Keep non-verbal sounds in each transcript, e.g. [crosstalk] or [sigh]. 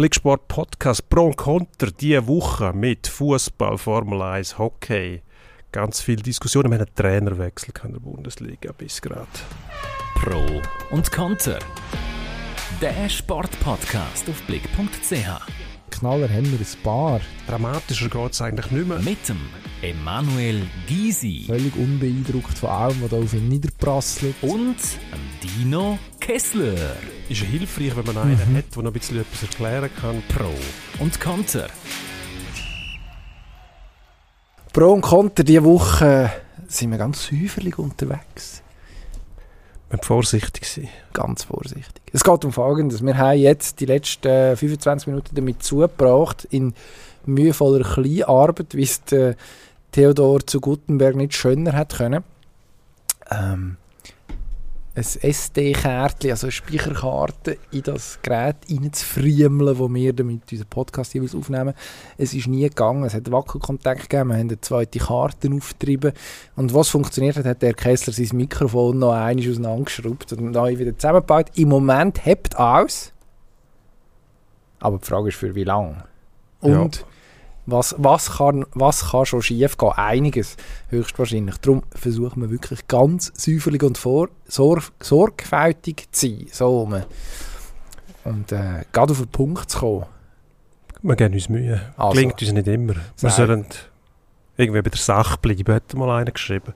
Blicksport Podcast Pro und Contra diese Woche mit Fußball, Formel 1, Hockey. Ganz viele Diskussionen. Wir haben einen Trainerwechsel in der Bundesliga bis gerade. Pro und Contra. Der Sportpodcast auf blick.ch. Knaller haben wir ein paar. Dramatischer geht es eigentlich nicht mehr. Mit dem Emanuel Gysi Völlig unbeeindruckt von allem, was da auf ihn niederprasselt. und dem Dino Kessler. Ist ja hilfreich, wenn man einen hat, der noch ein bisschen etwas erklären kann. Pro und Contra. Pro und Contra, diese Woche sind wir ganz säuferlich unterwegs. Müssen vorsichtig sein. Ganz vorsichtig. Es geht um Folgendes. Wir haben jetzt die letzten 25 Minuten damit zugebracht, in mühevoller Kleinarbeit, wie es Theodor zu Gutenberg nicht schöner hat können, ähm, ein SD-Kärtchen, also eine Speicherkarte, in das Gerät reinzufriemeln, wo wir damit unseren Podcast jeweils aufnehmen. Es ist nie gegangen. Es hat Wackelkontakt gegeben. Wir haben eine zweite Karte aufgetrieben. Und was funktioniert hat, hat der Kessler sein Mikrofon noch einmal auseinandergeschraubt und neu wieder zusammengebaut. Im Moment hebt aus. Aber die Frage ist, für wie lange? Und was, was, kann, was kann schon schief gehen? Einiges, höchstwahrscheinlich. Darum versuchen wir wirklich ganz säuferlich und vor, sor, sorgfältig zu sein. So rum. Und äh, gerade auf den Punkt zu kommen. Wir geben uns Mühe. Also. Klingt uns nicht immer. Wir Nein. sollen irgendwie bei der Sache bleiben, hat mal einer geschrieben.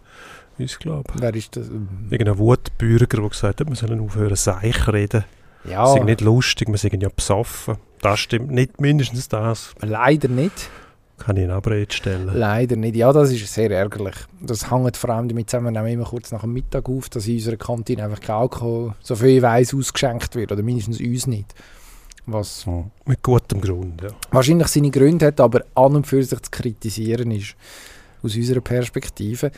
Ich glaube. Wer ist das? Irgendein Wutbürger, der gesagt hat, wir sollen aufhören, Seich reden. Ja, Es sind nicht lustig, wir sind ja besoffen. Das stimmt nicht, mindestens das. leider nicht. Kann ich in Abrede stellen. Leider nicht. Ja, das ist sehr ärgerlich. Das hängt vor allem damit zusammen, wir nehmen immer kurz nach dem Mittag auf, dass in unserer Kantine einfach kein Alkohol, so viel ich weiss, ausgeschenkt wird. Oder mindestens uns nicht. Was Ja. Mit gutem Grund, ja. wahrscheinlich seine Gründe hat, aber an und für sich zu kritisieren ist, aus unserer Perspektive.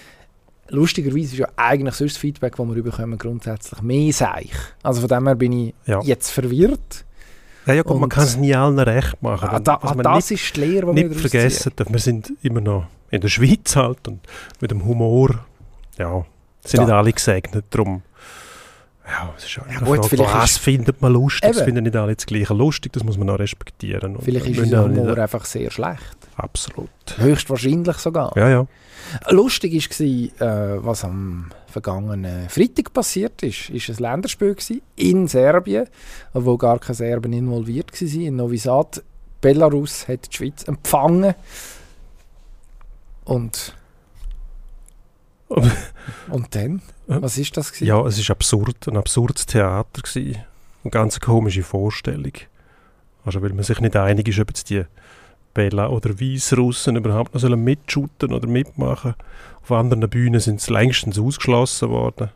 Lustigerweise ist ja eigentlich sonst das Feedback, das wir bekommen, grundsätzlich mehr Seich. Also von dem her bin ich Ja. jetzt verwirrt. Ja, ja gut, man kann es nie allen recht machen. Ah, da, Was ah, man das nicht, ist die Lehre, die wir nicht vergessen darf, wir sind immer noch in der Schweiz halt und mit dem Humor, ja, sind Da. nicht alle gesegnet, darum ja, es ist Ja, gut, Frage, vielleicht was ist- findet man lustig, Eben. finden nicht alle das Gleiche lustig, das muss man auch respektieren. Vielleicht ist unser nicht- Humor einfach sehr schlecht. Absolut. Höchstwahrscheinlich sogar. Ja, ja. Lustig war, äh, was am vergangenen Freitag passiert ist. ist ein Länderspiel gewesen, in Serbien, wo gar keine Serben involviert waren. In Novi Sad. Belarus hat die Schweiz empfangen. Und, und dann? Was ist das? Gewesen? Ja, es ist absurd, ein absurdes Theater gewesen. Eine ganz komische Vorstellung. Also weil man sich nicht einig ist, ob jetzt die Bella oder Weißrussen überhaupt noch sollen mitshooten oder mitmachen. Auf anderen Bühnen sind sie längstens ausgeschlossen worden.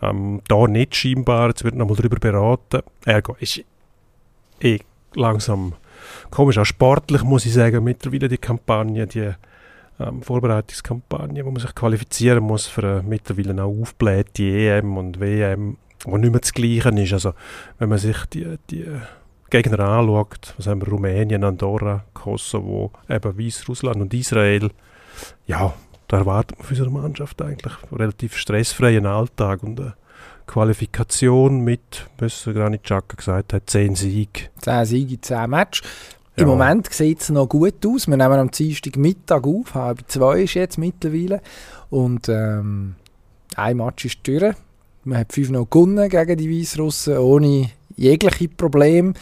Ähm, da nicht scheinbar, jetzt wird nochmal darüber beraten. Ergo ist eh langsam komisch. Auch sportlich muss ich sagen, mittlerweile die Kampagne, die ähm, Vorbereitungskampagne, wo man sich qualifizieren muss für eine mittlerweile auch aufgeblähte EM und WM, wo nicht mehr das Gleiche ist. Also wenn man sich die, die Gegner anschaut, was haben wir, Rumänien, Andorra, Kosovo, eben Weißrussland und Israel, ja, da erwartet man von unserer Mannschaft eigentlich einen relativ stressfreien Alltag und eine Qualifikation mit, was Granit Xhaka gesagt hat, 10 Siege. 10 Siege, 10 Matches. Im Ja. Moment sieht es noch gut aus. Wir nehmen am Dienstag Mittag auf. Halb zwei ist jetzt mittlerweile. Und ähm, ein Match ist durch. Man hat 5-0 gewonnen gegen die Weißrussen, ohne jegliche Probleme.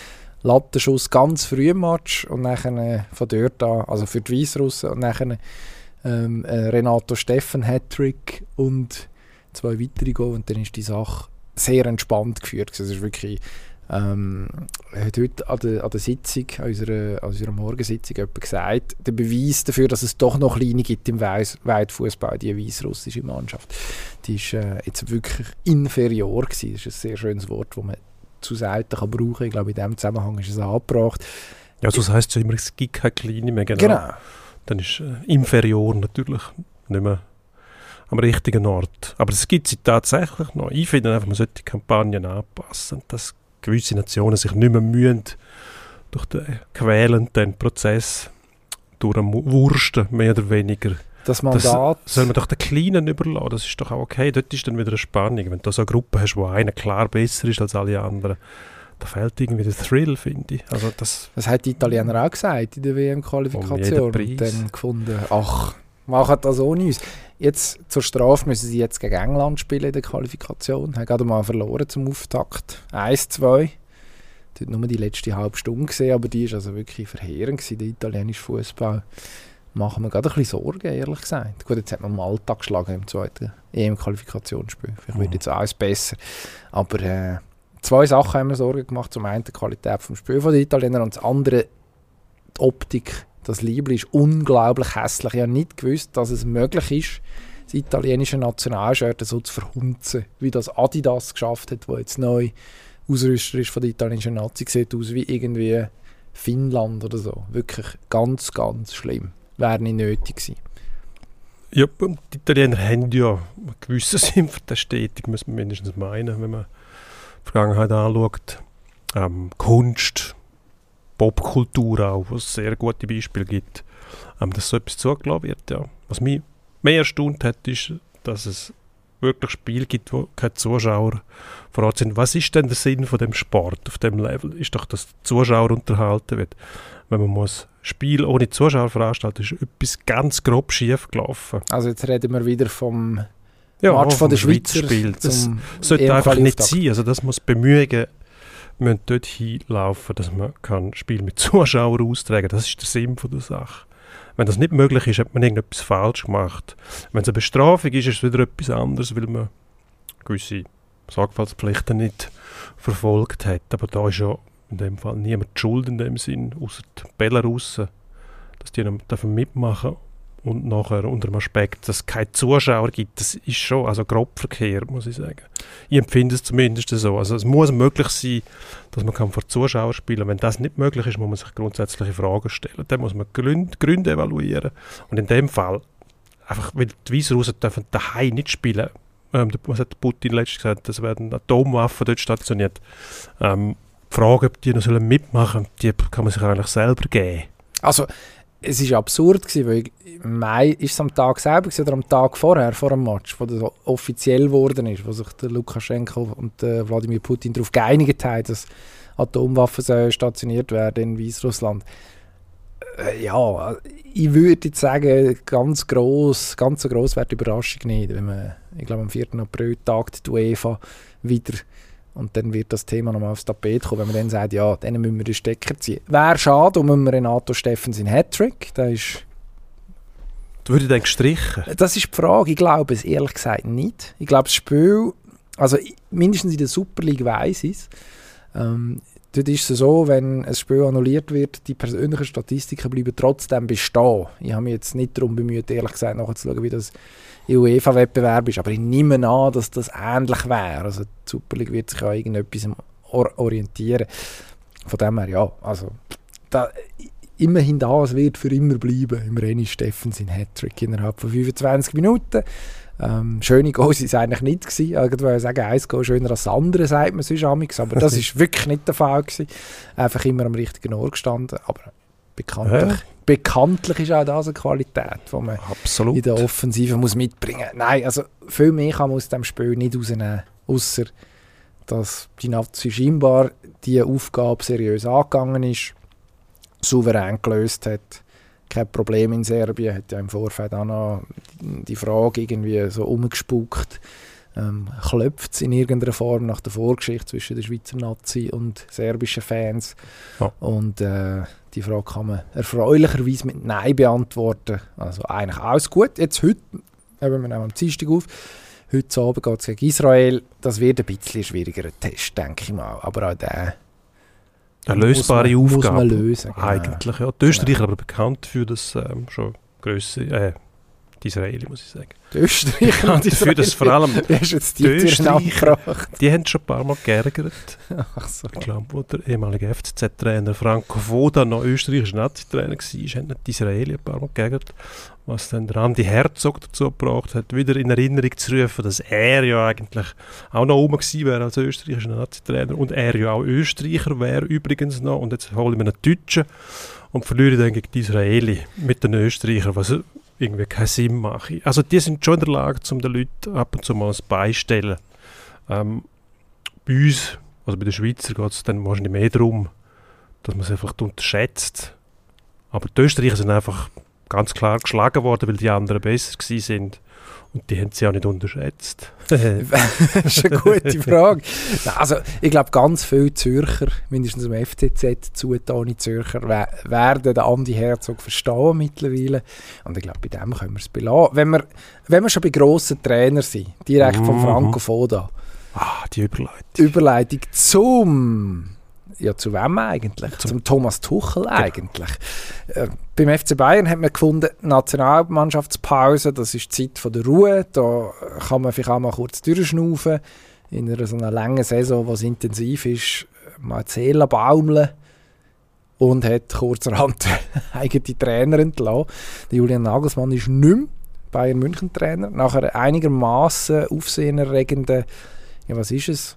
Lattenschuss ganz früh im Match und nachher äh, von dort an, also für die Weißrussen, und nachher ähm, äh, Renato Steffen Hattrick und zwei weitere Goal und dann ist die Sache sehr entspannt geführt. Es ist wirklich ähm, hat heute an der, an der Sitzung, an unserer, an unserer Morgensitzung jemand gesagt, der Beweis dafür, dass es doch noch kleine gibt im Weitfußball, die weißrussische Mannschaft, die ist äh, jetzt wirklich inferior gewesen. Das ist ein sehr schönes Wort, das man zu selten kann brauchen. Ich glaube, in diesem Zusammenhang ist es angebracht. Ja, so heisst es ja immer, es gibt keine Kleine mehr. Genau. Genau. Dann ist äh, inferior natürlich nicht mehr am richtigen Ort. Aber es gibt sie tatsächlich noch. Ich finde einfach, man sollte die Kampagnen anpassen, dass gewisse Nationen sich nicht mehr mühen, durch den quälenden Prozess durchwursten, mehr oder weniger. Das Mandat, Soll man doch den Kleinen überlassen, das ist doch auch okay. Dort ist dann wieder eine Spannung. Wenn du so eine Gruppe hast, wo einer klar besser ist als alle anderen, da fehlt irgendwie der Thrill, finde ich. Also das, Das hat die Italiener auch gesagt in der Um WM-Qualifikation. jeden Und dann gefunden, ach, machen das ohne uns. Jetzt zur Strafe müssen sie jetzt gegen England spielen in der Qualifikation. Haben gerade mal verloren zum Auftakt. 1-2. Dort nur die letzte halbe Stunde gesehen, aber die ist also wirklich verheerend gewesen, der italienische Fußball. Machen wir gerade ein bisschen Sorgen, ehrlich gesagt. Gut, jetzt hat man Malta geschlagen im zweiten EM-Qualifikationsspiel. Vielleicht wird jetzt alles besser. Aber äh, zwei Sachen haben wir Sorgen gemacht. Zum einen die Qualität des Spiels der Italiener und das andere die Optik. Das Liebling ist unglaublich hässlich. Ich habe nicht gewusst, dass es möglich ist, das italienische Nationalshirt so zu verhunzen, wie das Adidas geschafft hat, wo jetzt neu Ausrüster ist von der italienischen Nazi. Sieht aus wie irgendwie Finnland oder so. Wirklich ganz, ganz schlimm. Wäre nicht nötig gewesen. ja, die Italiener haben ja einen gewissen [laughs] Sinn für die Ästhetik, muss man mindestens meinen, wenn man die Vergangenheit anschaut. Ähm, Kunst, Popkultur auch, wo es sehr gute Beispiele gibt, ähm, dass so etwas zugelassen wird. Ja. Was mich mehr erstaunt hat, ist, dass es wirklich Spiele gibt, wo keine Zuschauer vor Ort sind. Was ist denn der Sinn von dem Sport auf dem Level? Ist doch, dass der Zuschauer unterhalten wird. Wenn man muss Spiel ohne Zuschauer veranstalten, ist etwas ganz grob schief gelaufen. Also jetzt reden wir wieder vom Ja, Match von der Schweizer Schweiz-Spiel. Das sollte einfach nicht sein. Also das muss Bemühungen müssen dort hinlaufen, dass man kann Spiel mit [laughs] Zuschauern austragen Das ist der Sinn von der Sache. Wenn das nicht möglich ist, hat man irgendetwas falsch gemacht. Wenn es eine Bestrafung ist, ist es wieder etwas anderes, weil man gewisse Sorgfaltspflichten nicht verfolgt hat. Aber da ist ja in dem Fall niemand die schuld in dem Sinn, außer die Belarussen, dass die dürfen mitmachen und nachher unter dem Aspekt, dass es keine Zuschauer gibt, das ist schon also grob verkehrt, muss ich sagen. Ich empfinde es zumindest so. Also es muss möglich sein, dass man kann vor Zuschauern spielen Wenn das nicht möglich ist, muss man sich grundsätzliche Fragen stellen. Dann muss man Gründe, Gründe evaluieren. Und in dem Fall, einfach, weil die Weißrussen dürfen daheim nicht spielen. Ähm, was hat Putin letztens gesagt? Es werden Atomwaffen dort stationiert. Ähm, Frage, ob die noch sollen mitmachen die kann man sich eigentlich selber geben. Also, es ist absurd gewesen, weil im Mai ist es am Tag selber gewesen, oder am Tag vorher, vor dem Match, wo das offiziell geworden ist, wo sich der Lukaschenko und der Wladimir Putin darauf geeinigt haben, dass Atomwaffen sollen stationiert werden in Weißrussland. Äh, ja, ich würde jetzt sagen, ganz gross, ganz so gross wäre die Überraschung nicht, wenn man, ich glaube am 4. April tagt die UEFA wieder und dann wird das Thema nochmal aufs Tapet kommen, wenn man dann sagt, ja, dann müssen wir den Stecker ziehen. Wäre schade um Renato Steffens in Hattrick, der ist Da würde ich dann gestrichen. das ist die Frage. Ich glaube es ehrlich gesagt nicht. Ich glaube, das Spiel, also mindestens in der Super League weiss ich es. Ähm, dort ist es so, wenn ein Spiel annulliert wird, die persönlichen Statistiken bleiben trotzdem bestehen. Ich habe mich jetzt nicht darum bemüht, ehrlich gesagt, nachzuschauen, wie das UEFA-Wettbewerb ist. Aber ich nehme an, dass das ähnlich wäre. Also die Super League wird sich an irgendetwas or orientieren. Von dem her, ja, also da, immerhin das wird für immer bleiben im René Steffens in Hattrick innerhalb von 25 Minuten. Ähm, schöne Goals es eigentlich nicht. Gewesen. Irgendwo sagen, eins Goal schöner als das andere, sagt man sonst amigs, aber das [laughs] ist wirklich nicht der Fall. Gewesen. Einfach immer am richtigen Ort gestanden, aber bekanntlich. Bekanntlich ist auch das eine Qualität, die man Absolut. in der Offensive muss mitbringen Nein, also viel mehr kann man aus dem Spiel nicht rausnehmen, außer dass die Nazi scheinbar die Aufgabe seriös angegangen ist, souverän gelöst hat. Kein Problem in Serbien, hat ja im Vorfeld auch noch die Frage irgendwie so umgespuckt. Ähm, Klopft es in irgendeiner Form nach der Vorgeschichte zwischen der Schweizer Nazi und serbischen Fans? Ja. Und äh, die Frage kann man erfreulicherweise mit Nein beantworten. Also eigentlich alles gut. Jetzt heute, eben wir nehmen am Dienstag auf, heute Abend geht es gegen Israel. Das wird ein bisschen schwieriger Test, denke ich mal. Aber auch der Eine lösbare muss man, Muss Aufgabe. man lösen. genau. Eigentlich, ja. Die Österreicher aber bekannt für das ähm, schon grösse, äh, die Israeli, muss ich sagen. Die Österreicher [laughs] und Dafür, dass vor allem [laughs] die, Österreicher-? Die haben schon ein paar Mal geärgert. Ach so. Ich glaube, wo der ehemalige FCZ-Trainer Franco Foda noch österreichischer Nazi-Trainer war, haben nicht die Israeli ein paar Mal geärgert. Was dann der Andi Herzog dazu gebracht hat, wieder in Erinnerung zu rufen, dass er ja eigentlich auch noch oben gewesen wäre als österreichischer Nazi-Trainer und er ja auch Österreicher wäre übrigens noch. Und jetzt hole ich mir einen Deutschen und verliere dann gegen die Israeli mit den Österreichern, was irgendwie keinen Sinn macht. Also die sind schon in der Lage, um den Leuten ab und zu mal ein beistellen. Ähm, bei uns, Also bei den Schweizer geht es dann wahrscheinlich mehr darum, dass man es einfach unterschätzt. Aber die Österreicher sind einfach ganz klar geschlagen worden, weil die anderen besser sind. Und die haben sie auch nicht unterschätzt. [laughs] [laughs] das ist eine gute Frage. Also, ich glaube, ganz viele Zürcher, mindestens im FCZ zugetane Zürcher, we- werden den Andi Herzog verstehen mittlerweile. Und ich glaube, bei dem können wir es belassen. Wenn wir, wenn wir schon bei grossen Trainern sind, direkt Mhm. Franco Foda, ah, die Überleitung. Überleitung zum. Ja, zu wem eigentlich? Zum, Thomas Tuchel Genau. eigentlich. Äh, beim FC Bayern hat man gefunden, Nationalmannschaftspause, das ist die Zeit von der Ruhe. Da kann man vielleicht auch mal kurz durchschnaufen. In einer so einer langen Saison, was intensiv ist, mal die Seele baumeln. Und hat kurzerhand [laughs] eigene Trainer entlassen. Der Julian Nagelsmann ist nicht mehr Bayern München Trainer. Nach einer einigermaßen aufsehenerregenden, ja was ist es?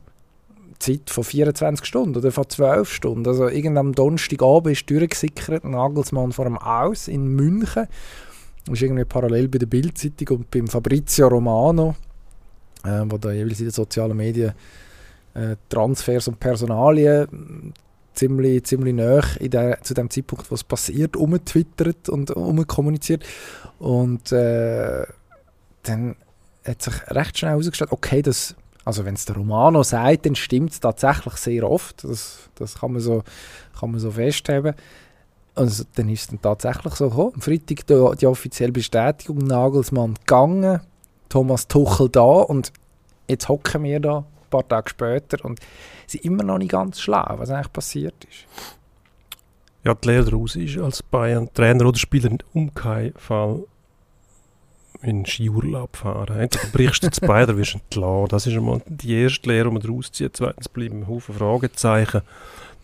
Zeit von 24 Stunden oder von 12 Stunden. Also irgendwann am Donnerstagabend ist durchgesickert, Nagelsmann vor dem Aus in München. Das ist irgendwie parallel bei der Bildzeitung und beim Fabrizio Romano, äh, wo da jeweils in den sozialen Medien äh, Transfers und Personalien mh, ziemlich, ziemlich nah in der, zu dem Zeitpunkt, was passiert, umtwittert und umkommuniziert. Und äh, dann hat sich recht schnell herausgestellt, okay, das also wenn es der Romano sagt, dann stimmt es tatsächlich sehr oft. Das, das kann, man so, kann man so festhalten. Also, dann ist es tatsächlich so gekommen. Am Freitag die, die offizielle Bestätigung, Nagelsmann gegangen, Thomas Tuchel da und jetzt hocken wir da ein paar Tage später und sind immer noch nicht ganz schlau, was eigentlich passiert ist. Ja, die Lehre daraus ist, als Bayern-Trainer oder Spieler um keinen Fall in Skiurlaub fahren. Entweder brichst du Bayern oder wirst entlassen. Das ist einmal die erste Lehre, die man daraus zieht. Zweitens bleiben ein Haufen Fragezeichen.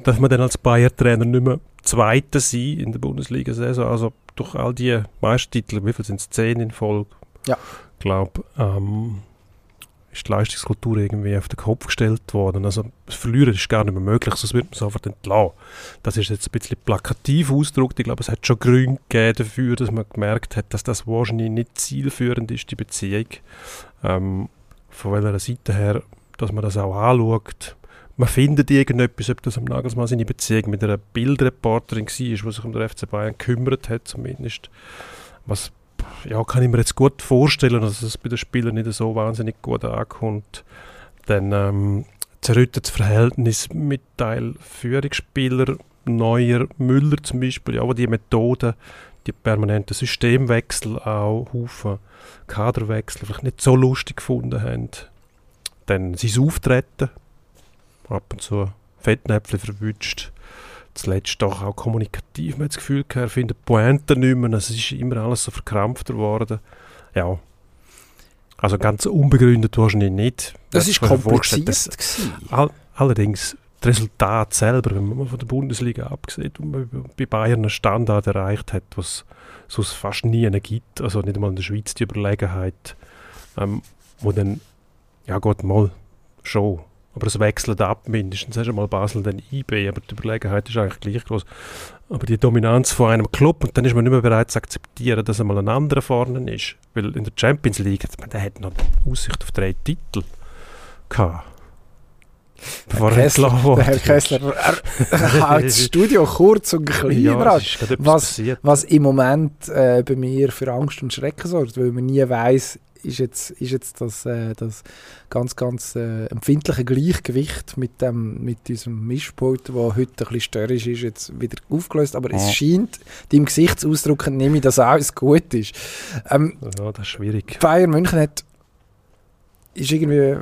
Darf man dann als Bayern-Trainer nicht mehr Zweiter sein in der Bundesliga-Saison? Also durch all die Meistertitel, wie viel sind es? Zehn in Folge? Ja. Ich glaube, ähm, ist die Leistungskultur irgendwie auf den Kopf gestellt worden. Also das Verlieren ist gar nicht mehr möglich, sonst wird man sofort entlassen. Das ist jetzt ein bisschen plakativ ausgedrückt. Ich glaube, es hat schon Gründe gegeben dafür, dass man gemerkt hat, dass das wahrscheinlich nicht zielführend ist, die Beziehung. Ähm, von welcher Seite her, dass man das auch anschaut. Man findet irgendetwas, ob das am Nagelsmann seine Beziehung mit einer Bildreporterin war, die sich um den FC Bayern gekümmert hat, zumindest. Was ja, kann ich mir jetzt gut vorstellen, dass es bei den Spielern nicht so wahnsinnig gut ankommt. Dann ähm, zerrüttet das Verhältnis mit Teil Führungsspieler, Neuer, Müller zum Beispiel, ja, wo die Methoden, die permanenten Systemwechsel auch, Haufen Kaderwechsel vielleicht nicht so lustig gefunden haben. Dann sein Auftreten, ab und zu Fettnäpfchen verwünscht zuletzt doch auch kommunikativ. Man hat das Gefühl, gehabt, er findet Pointen nicht mehr. Es ist immer alles so verkrampfter geworden. Ja. Also ganz unbegründet wahrscheinlich nicht. Das ist kompliziert. gewesen. All, allerdings, das Resultat selber, wenn man mal von der Bundesliga absieht und man bei Bayern einen Standard erreicht hat, was es fast nie einen gibt, also nicht einmal in der Schweiz die Überlegenheit, ähm, wo dann, ja gut, mal schon, aber es wechselt ab mindestens, hast du mal Basel, dann IB, aber die Überlegenheit ist eigentlich gleich groß. Aber die Dominanz von einem Club, und dann ist man nicht mehr bereit zu akzeptieren, dass einmal ein anderer vorne ist, weil in der Champions League, der hat noch Aussicht auf drei Titel gehabt. Bevor er Kessler, der Herr. Kessler er haut das Studio kurz und klein ja, Was-. Was im Moment äh, bei mir für Angst und Schrecken sorgt, weil man nie weiß, ist jetzt, ist jetzt das, äh, das ganz, ganz äh, empfindliche Gleichgewicht mit, dem, mit unserem Mischpult, das heute ein bisschen störrisch ist, jetzt wieder aufgelöst. Aber es Ja. scheint, deinem Gesichtsausdruck nehme ich, dass alles gut ist. Ähm, Ja, das ist schwierig. Bayern München hat ist irgendwie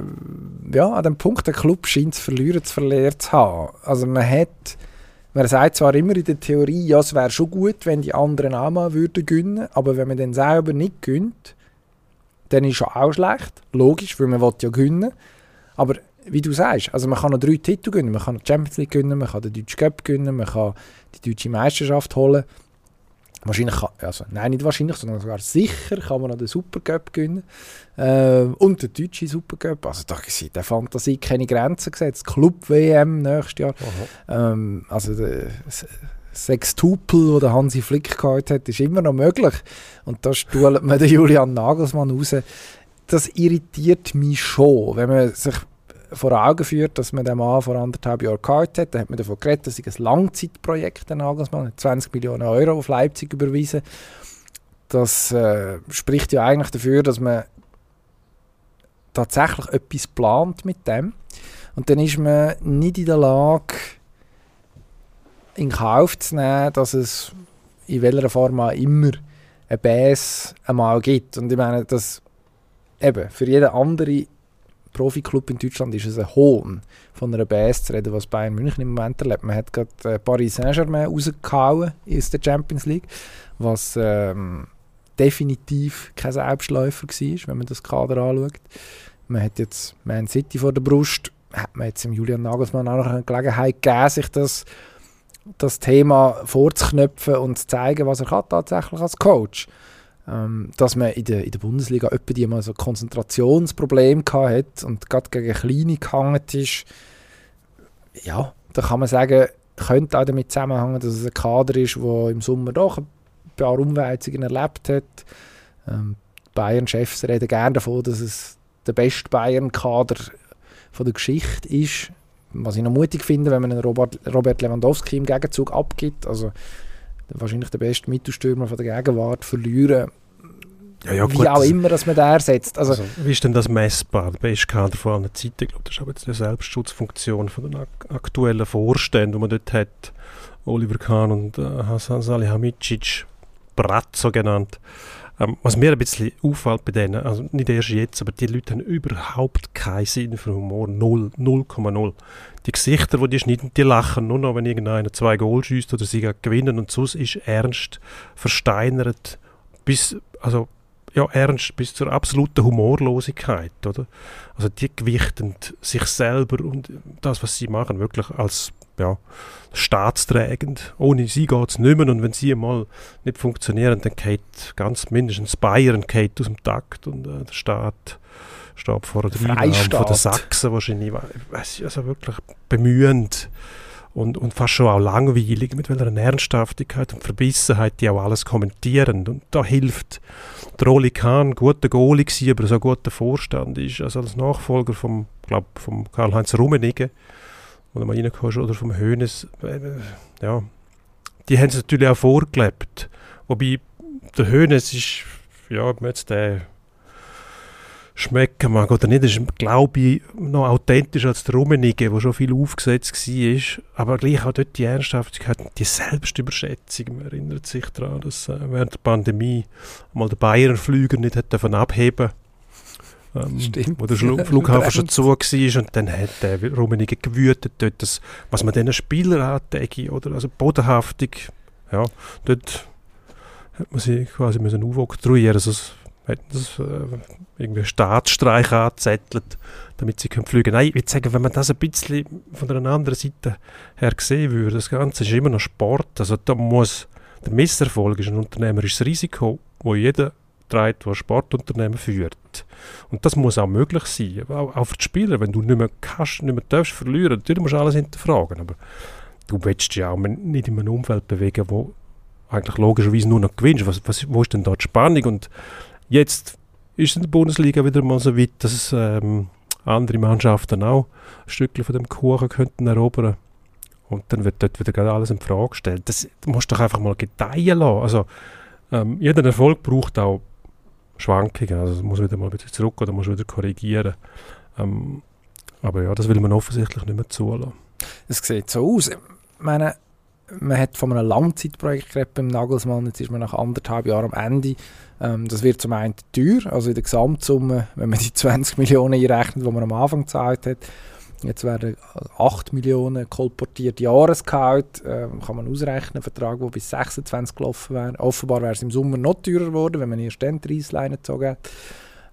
ja, an dem Punkt, der Club scheint zu verlieren, zu verlieren zu haben. Also man hat, man sagt zwar immer in der Theorie, ja, es wäre schon gut, wenn die anderen auch mal würden aber wenn man dann selber nicht gönnt, dann ist es auch schlecht. Logisch, weil man will ja gewinnen. Aber wie du sagst, also man kann noch drei Titel gewinnen. Man kann die Champions League gewinnen, man kann den Deutschen Cup gewinnen, man kann die deutsche Meisterschaft holen. Wahrscheinlich, kann, also nein, nicht wahrscheinlich, sondern sogar sicher kann man noch den Supercup gewinnen. Ähm, und den deutschen Supercup. Also da sind der Fantasie keine Grenzen gesetzt. Club-WM nächstes Jahr. Ähm, also der S- Sextupel, wo Hansi Flick gehabt hat, ist immer noch möglich. Und da stuhlt man den Julian Nagelsmann raus. Das irritiert mich schon, wenn man sich vor Augen führt, dass man den Mann vor anderthalb Jahren gehabt hat, dann hat man davon geredet, dass es ein Langzeitprojekt der Nagelsmann 20 Millionen Euro auf Leipzig überwiesen. Das äh, spricht ja eigentlich dafür, dass man tatsächlich etwas plant mit dem. Und dann ist man nicht in der Lage, in Kauf zu nehmen, dass es in welcher Form auch immer ein Bass einmal gibt. Und ich meine, dass eben für jeden anderen Profiklub in Deutschland ist es ein Hohn, von einer Bass zu reden, was Bayern München im Moment erlebt. Man hat gerade äh, Paris Saint-Germain rausgehauen aus der Champions League, was ähm, definitiv kein Selbstläufer war, wenn man das Kader anschaut. Man hat jetzt Man City vor der Brust, hat man jetzt im Julian Nagelsmann auch noch eine Gelegenheit gegeben, sich das, das Thema vorzuknöpfen und zu zeigen, was er kann tatsächlich als Coach ähm, dass man in der, in der Bundesliga etwa die mal so Konzentrationsprobleme hat und gerade gegen Kleine gehangen ist, ja, da kann man sagen, könnte auch damit zusammenhängen, dass es ein Kader ist, der im Sommer doch ein paar Umwälzungen erlebt hat. Ähm, Bayern-Chefs reden gerne davon, dass es der beste Bayern-Kader der Geschichte ist. Was ich noch mutig finde, wenn man einen Robert, Robert Lewandowski im Gegenzug abgibt. Also wahrscheinlich der beste Mittelstürmer von der Gegenwart verlieren. Ja, ja, wie auch immer, dass man da ersetzt. Also, also, wie ist denn das messbar? Der beste Kader vor allen Zeiten, ich glaube, das ist aber jetzt die Selbstschutzfunktion von den aktuellen Vorständen, die man dort hat. Oliver Kahn und äh, Hasan Salihamidzic, Brazzo genannt. Ähm, was mir ein bisschen auffällt bei denen, also nicht erst jetzt, aber die Leute haben überhaupt keinen Sinn für Humor, 0,0. Die Gesichter, die die schneiden, die lachen nur noch, wenn irgendeiner zwei Goal schießt oder sie gewinnen und sonst ist ernst, versteinert, bis, also ja, ernst bis zur absoluten Humorlosigkeit, oder? Also die gewichten sich selber und das, was sie machen, wirklich als ja, staatsträgend. Ohne sie geht es nicht mehr und wenn sie mal nicht funktionieren, dann geht ganz mindestens Bayern geht aus dem Takt und äh, der Staat steht vor der Einnahme von den Sachsen wahrscheinlich, weiß ich, also wirklich bemühend und, und fast schon auch langweilig, mit welcher Ernsthaftigkeit und Verbissenheit die auch alles kommentieren. Und da hilft der Oli Kahn, guter Goalie gewesen, aber so ein guter Vorstand ist, also als Nachfolger vom, glaub, vom Karl-Heinz Rummenigge, wo du mal reinkommst, oder vom Hönes, äh, ja, die haben es natürlich auch vorgelebt. Wobei der Hönes ist, ja, ob man jetzt den schmecken mag oder nicht, ist, glaube ich, noch authentischer als der Rummenigge, der schon viel aufgesetzt war. Aber gleich auch dort die Ernsthaftigkeit, die Selbstüberschätzung. Man erinnert sich daran, dass äh, während der Pandemie mal der Bayern-Flüger nicht hat davon abheben ähm, Stimmt. wo der Flughafen schon zu war und dann hat der Rummenigge gewütet dort, das, was man diesen Spielern antäge, oder also bodenhaftig, ja, dort hat man sie quasi müssen aufoktroyieren, also hätten das äh, irgendwie Staatsstreich angezettelt, damit sie können fliegen Nein, ich würde sagen, wenn man das ein bisschen von einer anderen Seite her sehen würde, das Ganze ist immer noch Sport. Also da muss, der Misserfolg ist ein unternehmerisches Risiko, wo jeder trägt, der Sportunternehmen führt. Und das muss auch möglich sein, auch, auch für die Spieler. Wenn du nicht mehr kannst, nicht mehr darfst verlieren, natürlich musst du alles hinterfragen, aber du willst dich auch nicht in einem Umfeld bewegen, wo eigentlich logischerweise nur noch gewinnst. Was, was, wo ist denn da die Spannung? Und Jetzt ist in der Bundesliga wieder mal so weit, dass ähm, andere Mannschaften auch ein Stückchen von dem Kuchen könnten erobern und dann wird dort wieder alles in Frage gestellt. Das musst du doch einfach mal gedeihen lassen. Also, ähm, jeder Erfolg braucht auch Schwankungen. Also, muss wieder mal bisschen zurück oder muss wieder korrigieren. Ähm, aber ja, das will man offensichtlich nicht mehr zulassen. Es sieht so aus. Ich meine, man hat von einem Langzeitprojekt geredet beim Nagelsmann, jetzt ist man nach anderthalb Jahren am Ende. Ähm, das wird zum einen teuer, also in der Gesamtsumme, wenn man die 20 Millionen einrechnet, die man am Anfang gezahlt hat, jetzt werden 8 Millionen kolportiert Jahresgehalt, ähm, kann man ausrechnen, ein Vertrag, der bis 26 gelaufen wäre. Offenbar wäre es im Sommer noch teurer geworden, wenn man erst dann die Reissleine gezogen hat.